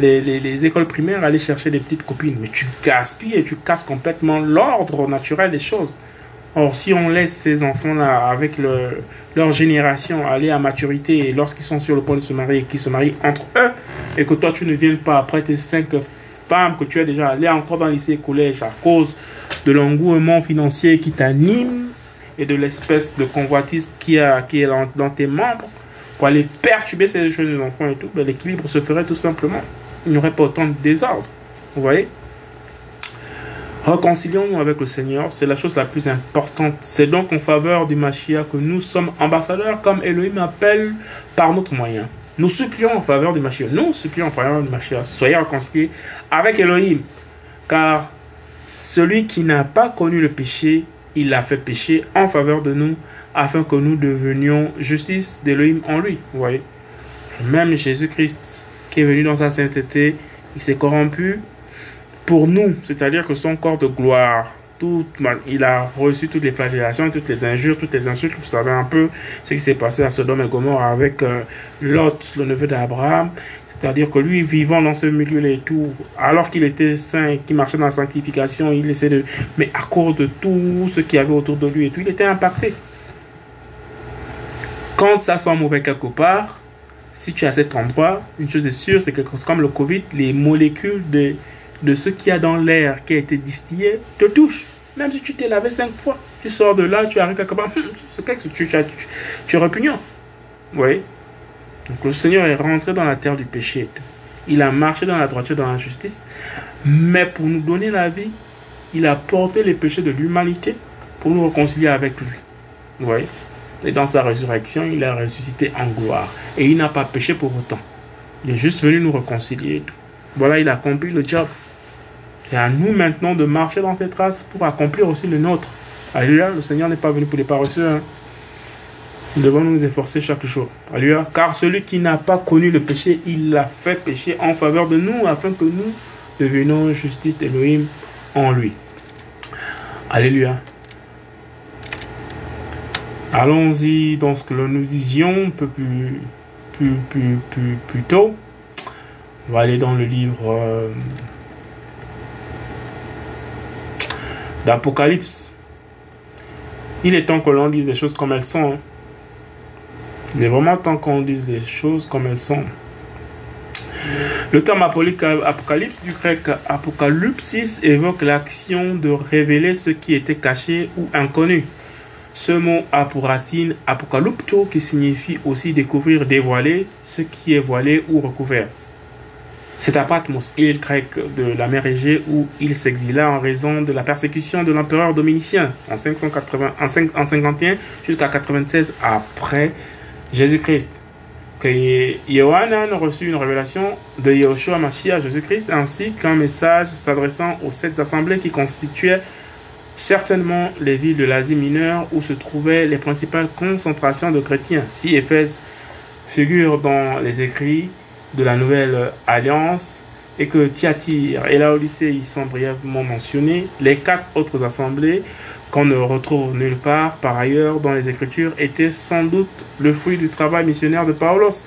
les, écoles primaires, aller chercher des petites copines. Mais tu gaspilles et tu casses complètement l'ordre naturel des choses. Or, si on laisse ces enfants-là, avec leur génération, aller à maturité, et lorsqu'ils sont sur le point de se marier, qu'ils se marient entre eux, et que toi, tu ne viennes pas après tes cinq femmes que tu as déjà allé encore dans le lycée et collège à cause de l'engouement financier qui t'anime et de l'espèce de convoitise qui, a, qui est dans, tes membres, pour aller perturber ces jeunes enfants et tout, ben, l'équilibre se ferait tout simplement il n'y aurait pas autant de désordre. Vous voyez Réconcilions-nous avec le Seigneur, c'est la chose la plus importante. C'est donc en faveur du Mashiach que nous sommes ambassadeurs, comme Elohim appelle par notre moyen. Nous supplions en faveur du Mashiach. Nous supplions en faveur du Mashiach. Soyez réconciliés avec Elohim. Car celui qui n'a pas connu le péché, il l'a fait pécher en faveur de nous, afin que nous devenions justice d'Elohim en lui. Vous voyez? Même Jésus-Christ qui est venu dans sa sainteté, il s'est corrompu pour nous, c'est-à-dire que son corps de gloire, tout, il a reçu toutes les flagellations, toutes les injures, toutes les insultes. Vous savez un peu ce qui s'est passé à Sodome et Gomorre avec euh, Lot, le neveu d'Abraham. C'est-à-dire que lui, vivant dans ce milieu et tout, alors qu'il était saint, qu'il marchait dans la sanctification, il essaie de... Mais à cause de tout ce qu'il y avait autour de lui et tout, il était impacté. Quand ça sent mauvais quelque part, si tu es à cet endroit, une chose est sûre, c'est que comme le Covid, les molécules de, de ce qu'il y a dans l'air qui a été distillé te touchent. Même si tu t'es lavé cinq fois, tu sors de là, tu arrives quelque part, c'est quelque tu, tu, tu, es repugnant. Oui. Donc le Seigneur est rentré dans la terre du péché. Il a marché dans la droiture, dans la justice. Mais pour nous donner la vie, il a porté les péchés de l'humanité pour nous réconcilier avec lui. Vous voyez? Et dans sa résurrection, il a ressuscité en gloire. Et il n'a pas péché pour autant. Il est juste venu nous réconcilier. Voilà, il a accompli le job. Et à nous maintenant de marcher dans ses traces pour accomplir aussi le nôtre. Alléluia, le Seigneur n'est pas venu pour les paresseux. Hein. Nous devons nous efforcer chaque jour. Alléluia. Car celui qui n'a pas connu le péché, il l'a fait pécher en faveur de nous, afin que nous devenant justice d'Elohim en lui. Alléluia. Allons-y dans ce que nous disions un peu plus, plus, plus, plus, plus tôt. On va aller dans le livre euh, d'Apocalypse. Il est temps que l'on dise les choses comme elles sont. Hein. Il vraiment temps qu'on dise les choses comme elles sont. Le terme apocalypse du grec apocalypsis évoque l'action de révéler ce qui était caché ou inconnu. Ce mot a pour racine apocalypto qui signifie aussi découvrir, dévoiler ce qui est voilé ou recouvert. C'est à Patmos, île grecque de la mer Égée, où il s'exila en raison de la persécution de l'empereur dominicien en, 580, en, 5, en 51 jusqu'à 96 après Jésus-Christ. Que Yohanan reçut une révélation de Yahushua Mashiach Jésus-Christ ainsi qu'un message s'adressant aux sept assemblées qui constituaient certainement les villes de l'Asie mineure où se trouvaient les principales concentrations de chrétiens. Si Éphèse figure dans les écrits de la Nouvelle Alliance et que Thyatire et Laodicée y sont brièvement mentionnés, les quatre autres assemblées qu'on ne retrouve nulle part par ailleurs dans les Écritures étaient sans doute le fruit du travail missionnaire de Paulos.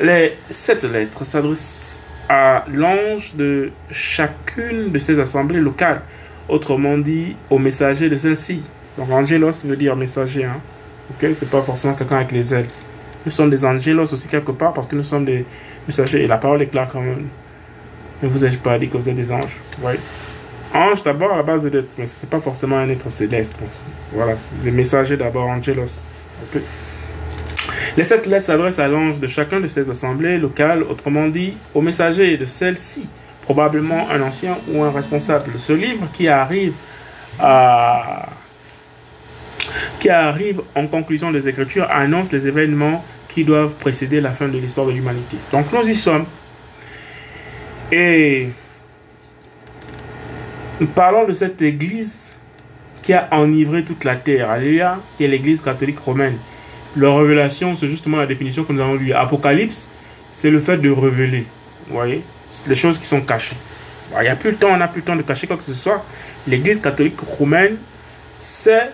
Les sept lettres s'adressent à l'ange de chacune de ces assemblées locales, autrement dit au messager de celle-ci. Donc angelos veut dire messager, hein. ok, c'est pas forcément quelqu'un avec les ailes. Nous sommes des angelos aussi quelque part parce que nous sommes des messagers et la parole est claire quand même. Ne vous ai-je pas dit que vous êtes des anges? Oui. Ange d'abord à la base de l'être, mais ce n'est pas forcément un être céleste. Voilà, c'est des messagers d'abord, angelos. Les sept lettres s'adressent à l'ange de chacun de ces assemblées locales, autrement dit, au messager de celle-ci, probablement un ancien ou un responsable. Ce livre qui arrive à qui arrive en conclusion des Écritures annonce les événements qui doivent précéder la fin de l'histoire de l'humanité. Donc nous y sommes. Et parlons de cette église qui a enivré toute la terre, alléluia, qui est l'église catholique romaine. La révélation, c'est justement la définition que nous avons lue. Apocalypse, c'est le fait de révéler. Vous voyez Les choses qui sont cachées. Il n'y a plus le temps, on n'a plus le temps de cacher quoi que ce soit. L'église catholique romaine, c'est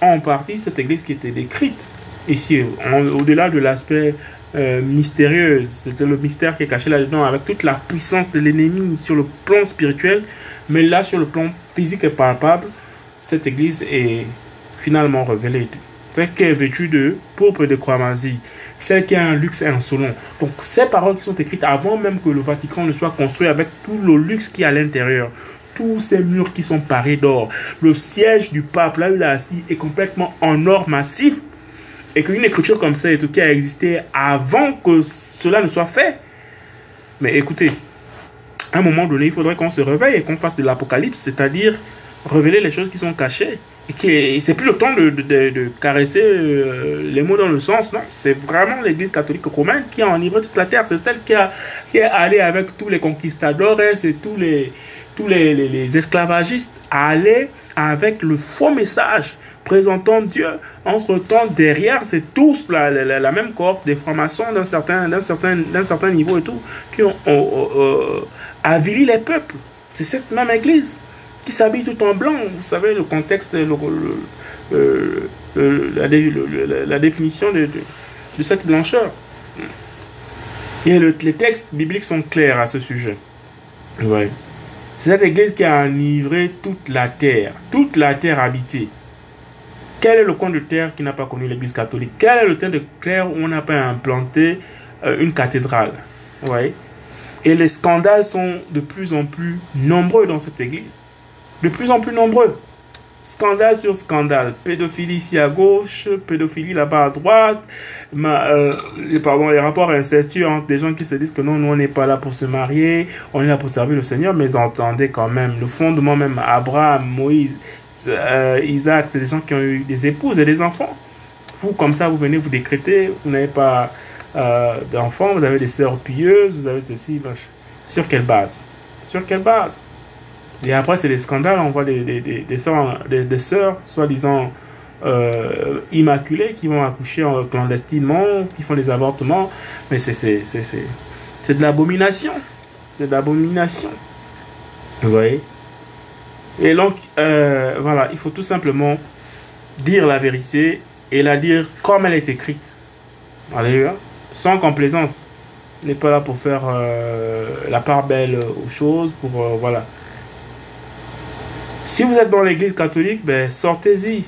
en partie cette église qui était décrite ici, au-delà de l'aspect euh, mystérieux, c'était le mystère qui est caché là-dedans, avec toute la puissance de l'ennemi sur le plan spirituel, mais là, sur le plan physique et palpable, cette église est finalement révélée. Celle qui est vêtue de pourpre de cramoisi, celle qui a un luxe insolent. Donc, ces paroles qui sont écrites avant même que le Vatican ne soit construit avec tout le luxe qui est à l'intérieur, tous ces murs qui sont parés d'or. Le siège du pape, là où il est assis, est complètement en or massif. Et qu'une écriture comme ça est tout qui a existé avant que cela ne soit fait. Mais écoutez, à un moment donné, il faudrait qu'on se réveille et qu'on fasse de l'apocalypse, c'est-à-dire révéler les choses qui sont cachées. Et que c'est plus le temps de, caresser euh, les mots dans le sens, non. C'est vraiment l'église catholique romaine qui a enivré toute la terre. C'est celle qui, a, qui est allée avec tous les conquistadors, c'est tous les, tous les, les, esclavagistes à aller avec le faux message présentant Dieu. Entre-temps, derrière, c'est tous la, la, même cohorte des francs-maçons d'un certain, certain, certain niveau et tout, qui ont euh, avili les peuples. C'est cette même église qui s'habille tout en blanc. Vous savez, le contexte, le, la, la, définition de, de, cette blancheur. Et les textes bibliques sont clairs à ce sujet. Ouais. C'est cette église qui a enivré toute la terre, toute la terre habitée. Quel est le coin de terre qui n'a pas connu l'église catholique? Quel est le terre de terre où on n'a pas implanté euh, une cathédrale? Ouais. Et les scandales sont de plus en plus nombreux dans cette église. De plus en plus nombreux. Scandale sur scandale. Pédophilie ici à gauche, pédophilie là-bas à droite. Ma, euh, pardon, les rapports incestueux entre des gens qui se disent que non, nous on n'est pas là pour se marier, on est là pour servir le Seigneur, mais entendez quand même le fondement même Abraham, Moïse, euh, Isaac, c'est des gens qui ont eu des épouses et des enfants. Vous, comme ça, vous venez vous décréter, vous n'avez pas euh, d'enfants, vous avez des sœurs pieuses, vous avez ceci, sur quelle base? Sur quelle base? Et après, c'est des scandales. On voit des, des, des, sœurs, des sœurs soi-disant euh, immaculées qui vont accoucher clandestinement, qui font des avortements. Mais c'est de l'abomination. C'est de l'abomination. Vous voyez? Et donc, euh, voilà, il faut tout simplement dire la vérité et la dire comme elle est écrite. Alléluia. Sans complaisance. n'est pas là pour faire euh, la part belle aux choses, pour euh, voilà. Si vous êtes dans l'église catholique, ben sortez-y.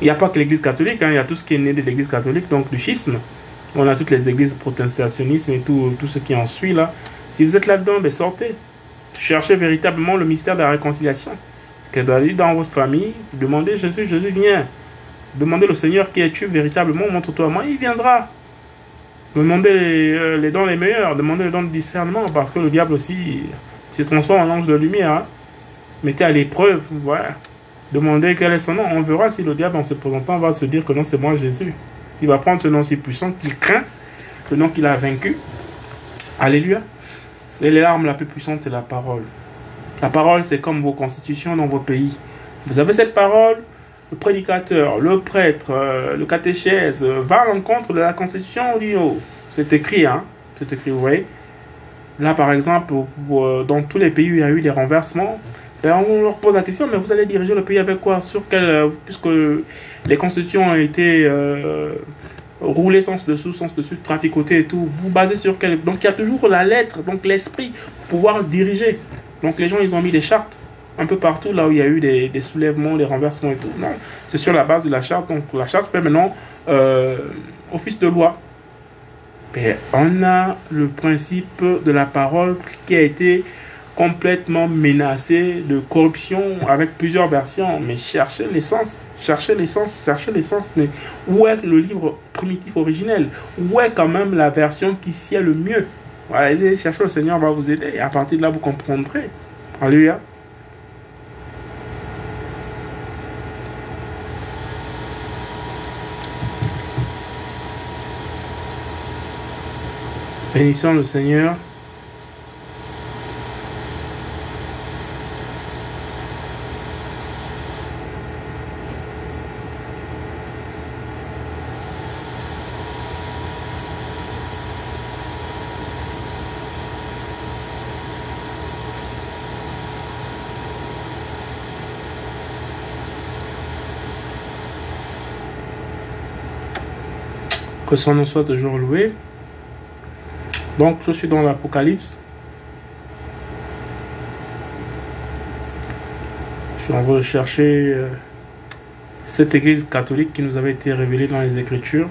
Il n'y a pas que l'église catholique, hein, il y a tout ce qui est né de l'église catholique, donc du schisme. On a toutes les églises protestantisme et tout, tout ce qui en suit là. Si vous êtes là-dedans, ben sortez. Cherchez véritablement le mystère de la réconciliation. Ce qu'elle doit dire dans votre famille, vous demandez Jésus, Jésus vient. Demandez au Seigneur qui es-tu véritablement, montre-toi moi, il viendra. Demandez les, euh, les, dons les meilleurs, demandez les dons de discernement, parce que le diable aussi se transforme en ange de lumière. Hein. Mettez à l'épreuve, voilà. Demandez quel est son nom. On verra si le diable, en se présentant, va se dire que non, c'est moi Jésus. S'il va prendre ce nom si puissant qu'il craint, le nom qu'il a vaincu. Alléluia. Et l'arme la plus puissante, c'est la parole. La parole, c'est comme vos constitutions dans vos pays. Vous avez cette parole, le prédicateur, le prêtre, euh, le catéchèse euh, va à l'encontre de la constitution du haut. C'est écrit, hein. C'est écrit, vous voyez. Là, par exemple, euh, dans tous les pays où il y a eu des renversements, ben, on leur pose la question, mais vous allez diriger le pays avec quoi? Sur quel, puisque les constitutions ont été roulées sens dessous, sens dessus, traficotées et tout, vous basez sur quel Donc il y a toujours la lettre, donc l'esprit, pour pouvoir diriger. Donc les gens, ils ont mis des chartes un peu partout là où il y a eu des, des soulèvements, des renversements et tout. Non, c'est sur la base de la charte. Donc la charte fait maintenant euh, office de loi. Et on a le principe de la parole qui a été complètement menacé de corruption avec plusieurs versions. Mais cherchez l'essence, cherchez l'essence, cherchez l'essence. Mais où est le livre primitif originel Où est quand même la version qui s'y est le mieux Allez chercher le Seigneur va vous aider et à partir de là vous comprendrez. Alléluia. Bénissons le Seigneur. Son nom soit toujours loué. Donc, je suis dans l'Apocalypse. Je suis en train de chercher euh, cette église catholique qui nous avait été révélée dans les Écritures.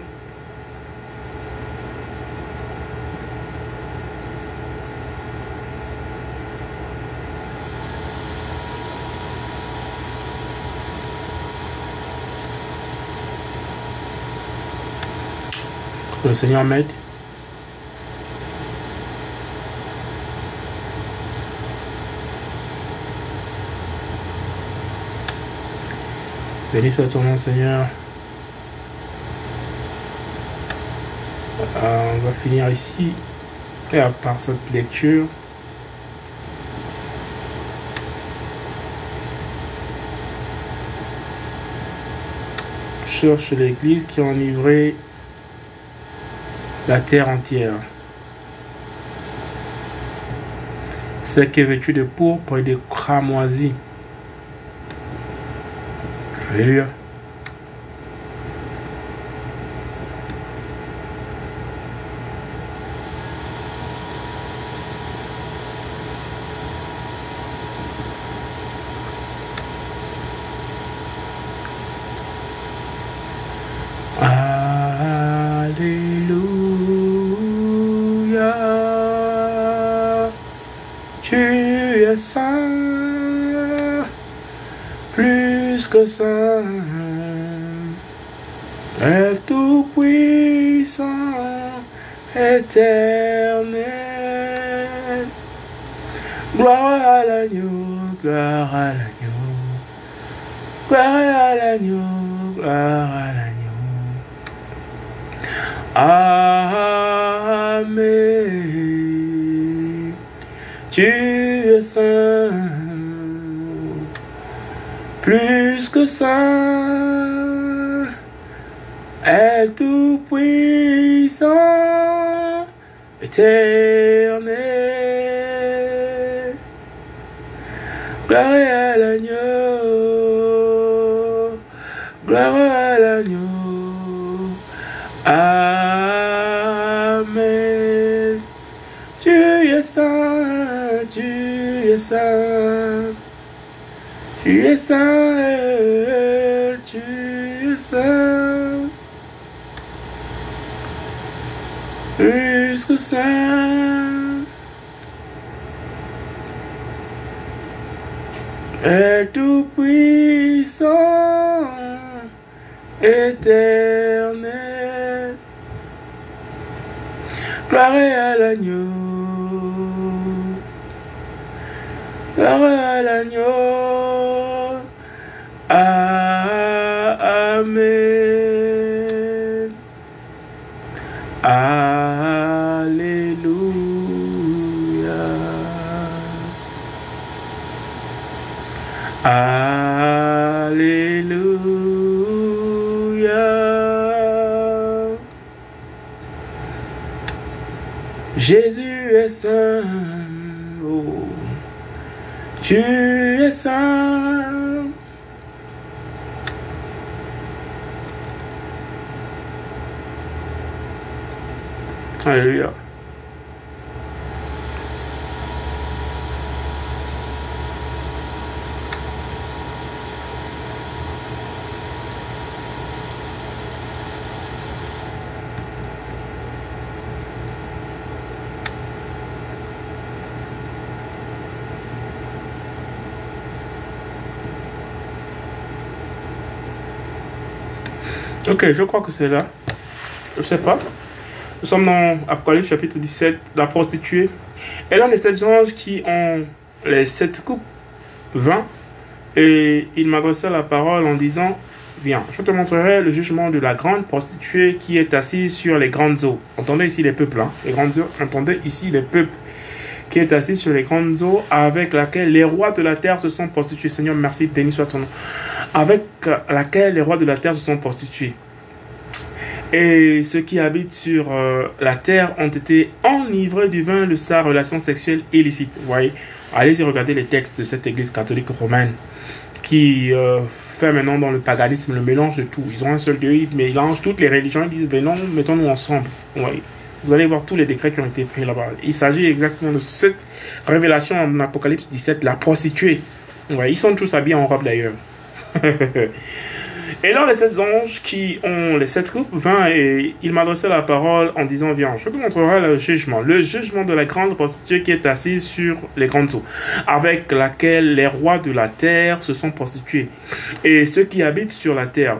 Le Seigneur m'aide. Béni soit ton nom, Seigneur. Euh, on va finir ici. Et à part cette lecture, cherche l'église qui a enivré la terre entière. Celle qui est vêtue de pourpre et de. Alléluia. Alléluia. Plus que ça, est tout puissant, éternel. Gloire à es. Tu es saint, tu es saint. Plus que saint. est tout puissant, éternel. Gloire à l'agneau, gloire l'agneau, Amen. Alléluia. Alléluia. Jésus est saint. Tu es. Ok, je crois que c'est là. Je sais pas. Nous sommes dans Apocalypse chapitre 17, la prostituée. Et là, les sept anges qui ont les sept coupes vin. Et il m'adressa la parole en disant, viens, je te montrerai le jugement de la grande prostituée qui est assise sur les grandes eaux. Entendez ici les peuples, hein, les grandes eaux. Entendez ici les peuples qui est assise sur les grandes eaux avec laquelle les rois de la terre se sont prostitués. Seigneur, merci, béni soit ton nom. Avec laquelle les rois de la terre se sont prostitués. Et ceux qui habitent sur euh, la terre ont été enivrés du vin de sa relation sexuelle illicite. Vous voyez, allez-y regarder les textes de cette église catholique romaine qui euh, fait maintenant dans le paganisme le mélange de tout. Ils ont un seul Dieu, ils mélangent toutes les religions, ils disent, ben non, mettons-nous ensemble. Vous allez voir tous les décrets qui ont été pris là-bas. Il s'agit exactement de cette révélation en Apocalypse 17, la prostituée. Ils sont tous habillés en robe d'ailleurs. et là, les sept anges qui ont les sept coupes vinrent et il m'adressait la parole en disant, viens, je te montrerai le jugement. Le jugement de la grande prostituée qui est assise sur les grandes eaux, avec laquelle les rois de la terre se sont prostitués. Et ceux qui habitent sur la terre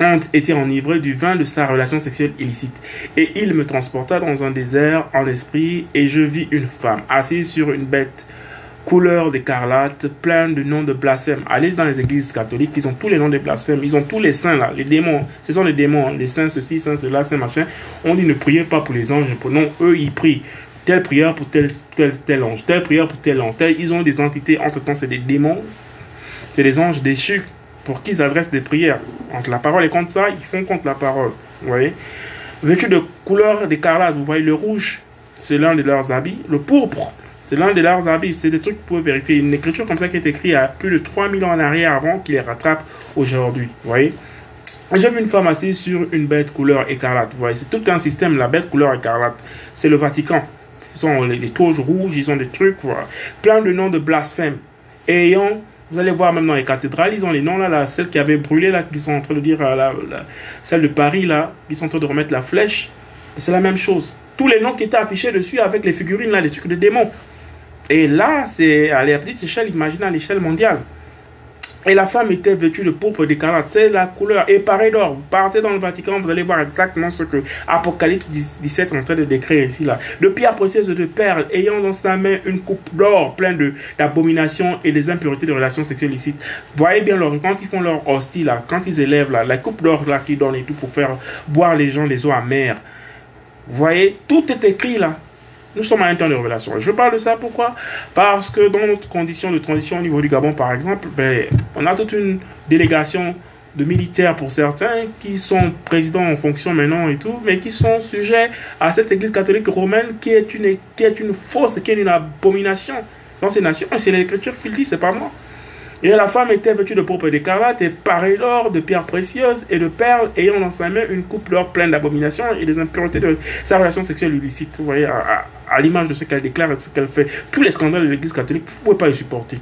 ont été enivrés du vin de sa relation sexuelle illicite. Et il me transporta dans un désert en esprit, et je vis une femme assise sur une bête couleur d'écarlate, plein de noms de blasphème. Allez dans les églises catholiques, ils ont tous les noms de blasphème. Ils ont tous les saints là, les démons. Ce sont les démons, les saints ceci, saints cela, saints machin. On dit ne priez pas pour les anges. Non, eux ils prient. Telle prière pour tel, tel, tel ange, telle prière pour tel ange. Ils ont des entités, entre temps c'est des démons. C'est des anges déchus pour qui ils adressent des prières. Entre la parole et contre ça, ils font contre la parole. Vous voyez? Vêtus de couleur d'écarlate, vous voyez le rouge, c'est l'un de leurs habits. Le pourpre, c'est l'un de leurs habits. C'est des trucs que vous pouvez vérifier. Une écriture comme ça qui est écrite a plus de 3000 ans en arrière avant qu'il les rattrape aujourd'hui. Vous voyez? J'ai vu une femme assise sur une bête couleur écarlate. Vous voyez, c'est tout un système, la bête couleur écarlate. C'est le Vatican. Ils ont les, les toges rouges, ils ont des trucs, voilà. Plein de noms de blasphème. Ayant vous allez voir même dans les cathédrales, ils ont les noms là, là celle qui avait brûlé là, qui sont en train de dire, la, la, celle de Paris là, qui sont en train de remettre la flèche. C'est la même chose. Tous les noms qui étaient affichés dessus avec les figurines là, les trucs de démons. Et là, c'est à la petite échelle, imaginez à l'échelle mondiale. Et la femme était vêtue de pourpre d'écarlate. C'est la couleur. Et pareil d'or. Vous partez dans le Vatican, vous allez voir exactement ce que Apocalypse 17 est en train de décrire ici. là. De pierres précieuses de perles, ayant dans sa main une coupe d'or pleine d'abominations et des impuretés de relations sexuelles illicites. Voyez bien, leur, quand ils font leur hostie, là, quand ils élèvent là, la coupe d'or là qu'ils donnent et tout pour faire boire les gens les eaux amères. Voyez, tout est écrit là. Nous sommes à un temps de révélation. Je parle de ça pourquoi? Parce que dans notre condition de transition au niveau du Gabon, par exemple, ben, on a toute une délégation de militaires pour certains qui sont présidents en fonction maintenant et tout, mais qui sont sujets à cette église catholique romaine qui est une, qui est une fausse, qui est une abomination. dans ces nations. Et c'est l'écriture qui le dit, c'est pas moi. Et la femme était vêtue de pourpre d'écarlate et parée d'or, de pierres précieuses et de perles, ayant dans sa main une coupe d'or pleine d'abominations et des impuretés de sa relation sexuelle illicite. Vous voyez, à, l'image de ce qu'elle déclare et de ce qu'elle fait. Tous les scandales de l'Église catholique, vous ne pouvez pas les supporter.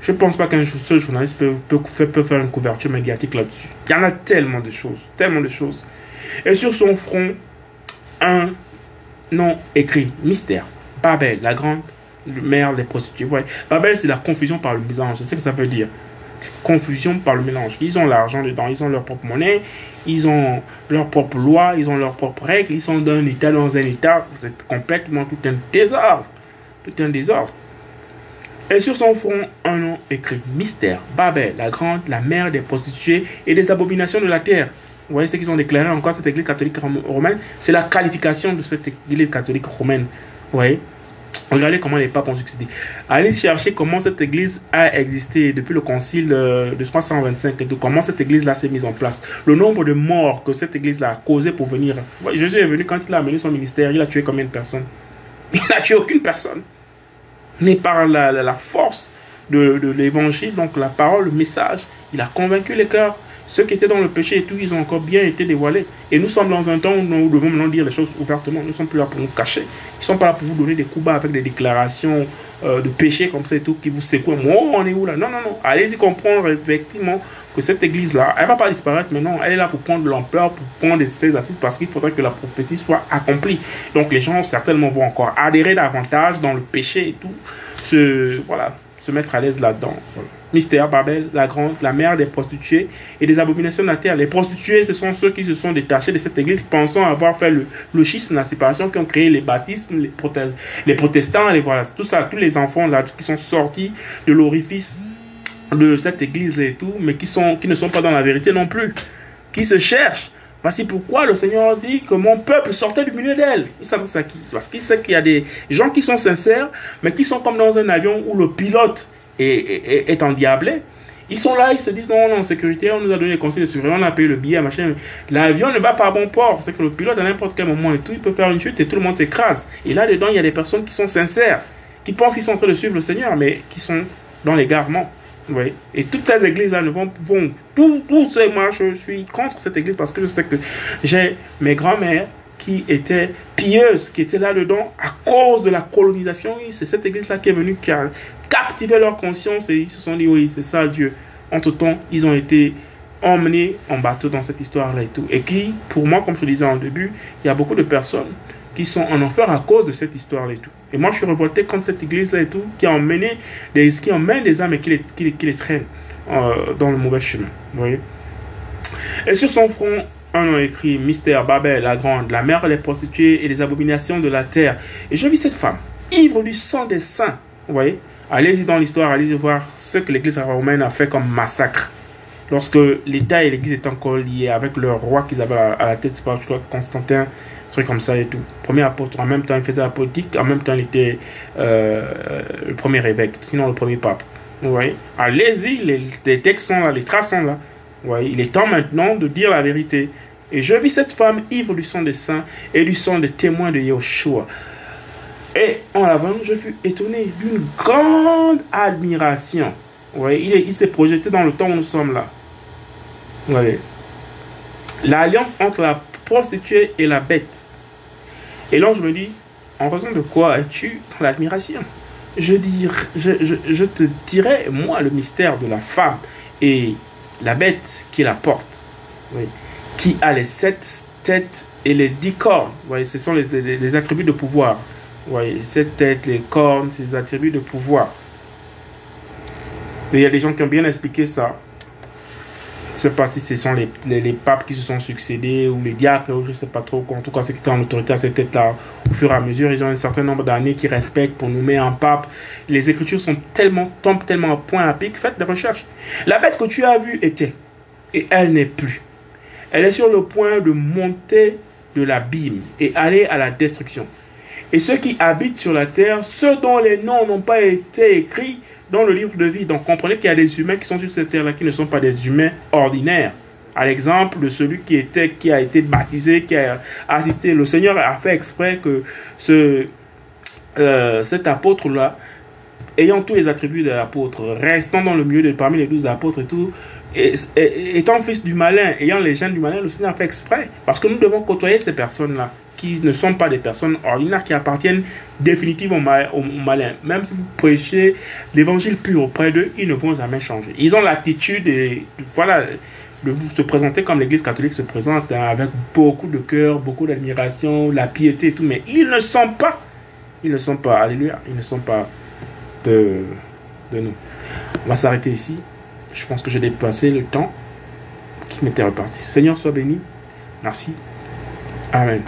Je ne pense pas qu'un seul journaliste peut, peut, faire une couverture médiatique là-dessus. Il y en a tellement de choses, tellement de choses. Et sur son front, un nom écrit, mystère, Babel, la grande mère des prostituées. Ouais. Babel, c'est la confusion par le mélange. C'est ce que ça veut dire. Confusion par le mélange. Ils ont l'argent dedans, ils ont leur propre monnaie, ils ont leur propre loi, ils ont leurs propres règles, ils sont d'un état dans un état. C'est complètement tout un désordre. Tout un désordre. Et sur son front, un nom écrit Mystère, Babel, la grande, la mère des prostituées et des abominations de la terre. Vous voyez ce qu'ils ont déclaré encore cette église catholique romaine? C'est la qualification de cette église catholique romaine. Vous voyez? Regardez comment les papes ont succédé. Allez chercher comment cette église a existé depuis le concile de 325 et comment cette église-là s'est mise en place. Le nombre de morts que cette église-là a causé pour venir. Jésus est venu quand il a amené son ministère, il a tué combien de personnes? Il n'a tué aucune personne. Mais par la, la, force de, de l'évangile, donc la parole, le message, il a convaincu les cœurs. Ceux qui étaient dans le péché et tout, ils ont encore bien été dévoilés. Et nous sommes dans un temps où nous devons maintenant dire les choses ouvertement. Nous ne sommes plus là pour nous cacher. Ils ne sont pas là pour vous donner des coups bas avec des déclarations euh, de péché comme ça et tout qui vous secouent. Moi, on est où là? Non, non, non. Allez-y comprendre effectivement que cette église-là, elle ne va pas disparaître maintenant. Elle est là pour prendre de l'ampleur, pour prendre des assises parce qu'il faudrait que la prophétie soit accomplie. Donc les gens certainement vont encore adhérer davantage dans le péché et tout. Se, voilà, se mettre à l'aise là-dedans. Mystère, Babel, la grande, la mère des prostituées et des abominations de la terre. Les prostituées, ce sont ceux qui se sont détachés de cette église pensant avoir fait le, le schisme, la séparation, qui ont créé les baptismes, les, protestants, les, voilà, tout ça, tous les enfants là qui sont sortis de l'orifice de cette église et tout, mais qui, sont, qui ne sont pas dans la vérité non plus, qui se cherchent. Voici pourquoi le Seigneur dit que mon peuple sortait du milieu d'elle. Il s'adresse à qui Parce qu'il sait qu'il y a des gens qui sont sincères, mais qui sont comme dans un avion où le pilote est, est, endiablé. Ils sont là, ils se disent non, on est en sécurité, on nous a donné des conseils de sécurité, on a payé le billet, machin. L'avion ne va pas à bon port. C'est que le pilote, à n'importe quel moment et tout, il peut faire une chute et tout le monde s'écrase. Et là-dedans, il y a des personnes qui sont sincères, qui pensent qu'ils sont en train de suivre le Seigneur, mais qui sont dans l'égarement. Oui. Et toutes ces églises-là ne vont, vont tout, tout moi je suis contre cette église parce que je sais que j'ai mes grands-mères qui étaient pieuses, qui étaient là-dedans à cause de la colonisation. C'est cette église-là qui est venue, qui captivé leur conscience et ils se sont dit, oui, c'est ça Dieu. Entre-temps, ils ont été emmenés en bateau dans cette histoire-là et tout. Et qui, pour moi, comme je le disais en début, il y a beaucoup de personnes qui sont en enfer à cause de cette histoire-là et tout. Et moi, je suis révolté contre cette église-là et tout, qui a emmené des, qui emmène les âmes et qui les, qui qui les traîne euh, dans le mauvais chemin. Vous voyez Et sur son front, un nom écrit Mystère Babel, la grande, la mère des prostituées et des abominations de la terre. Et je vis cette femme, ivre du sang des saints. Vous voyez Allez-y dans l'histoire, allez-y voir ce que l'église romaine a fait comme massacre. Lorsque l'État et l'église étaient encore liés avec leur roi qu'ils avaient à la tête, je crois, Constantin trucs comme ça et tout. Premier apôtre, en même temps, il faisait la politique, en même temps, il était euh, le premier évêque, sinon le premier pape. Vous voyez? Allez-y, les, textes sont là, les traces sont là. Vous voyez? Il est temps maintenant de dire la vérité. Et je vis cette femme ivre du sang des saints et du sang des témoins de Yahushua. Et en avant, je fus étonné d'une grande admiration. Voyez, il s'est projeté dans le temps où nous sommes là. Voyez L'alliance entre la prostituée et la bête. Et je me dis, en raison de quoi es-tu dans l'admiration? Je, je, je, te dirais, moi, le mystère de la femme et la bête qui la porte, oui, qui a les sept têtes et les dix cornes. Oui, ce sont les, attributs de pouvoir. Oui, sept têtes, les cornes, ces attributs de pouvoir. il y a des gens qui ont bien expliqué ça. Je ne sais pas si ce sont les, les, papes qui se sont succédés ou les diacres, ou je ne sais pas trop. En tout cas, ceux qui étaient en autorité à cette tête-là, au fur et à mesure, ils ont un certain nombre d'années qui respectent pour nous mettre en pape. Les écritures sont tellement, tombent tellement à point à pic. Faites des recherches. La bête que tu as vue était, et elle n'est plus. Elle est sur le point de monter de l'abîme et aller à la destruction. Et ceux qui habitent sur la terre, ceux dont les noms n'ont pas été écrits dans le livre de vie. Donc comprenez qu'il y a des humains qui sont sur cette terre-là qui ne sont pas des humains ordinaires. À l'exemple de celui qui était, qui a été baptisé, qui a assisté. Le Seigneur a fait exprès que ce, euh, cet apôtre-là ayant tous les attributs de l'apôtre, restant dans le milieu de parmi les douze apôtres et tout, étant fils du malin, ayant les gènes du malin, le Seigneur fait exprès. Parce que nous devons côtoyer ces personnes-là, qui ne sont pas des personnes ordinaires, qui appartiennent définitivement au, malin. Même si vous prêchez l'évangile pur auprès d'eux, ils ne vont jamais changer. Ils ont l'attitude de, voilà, de se présenter comme l'Église catholique se présente, hein, avec beaucoup de cœur, beaucoup d'admiration, la piété et tout, mais ils ne sont pas, ils ne sont pas, alléluia, ils ne sont pas de, de nous. On va s'arrêter ici. Je pense que j'ai dépassé le temps qui m'était reparti. Seigneur, sois béni. Merci. Amen.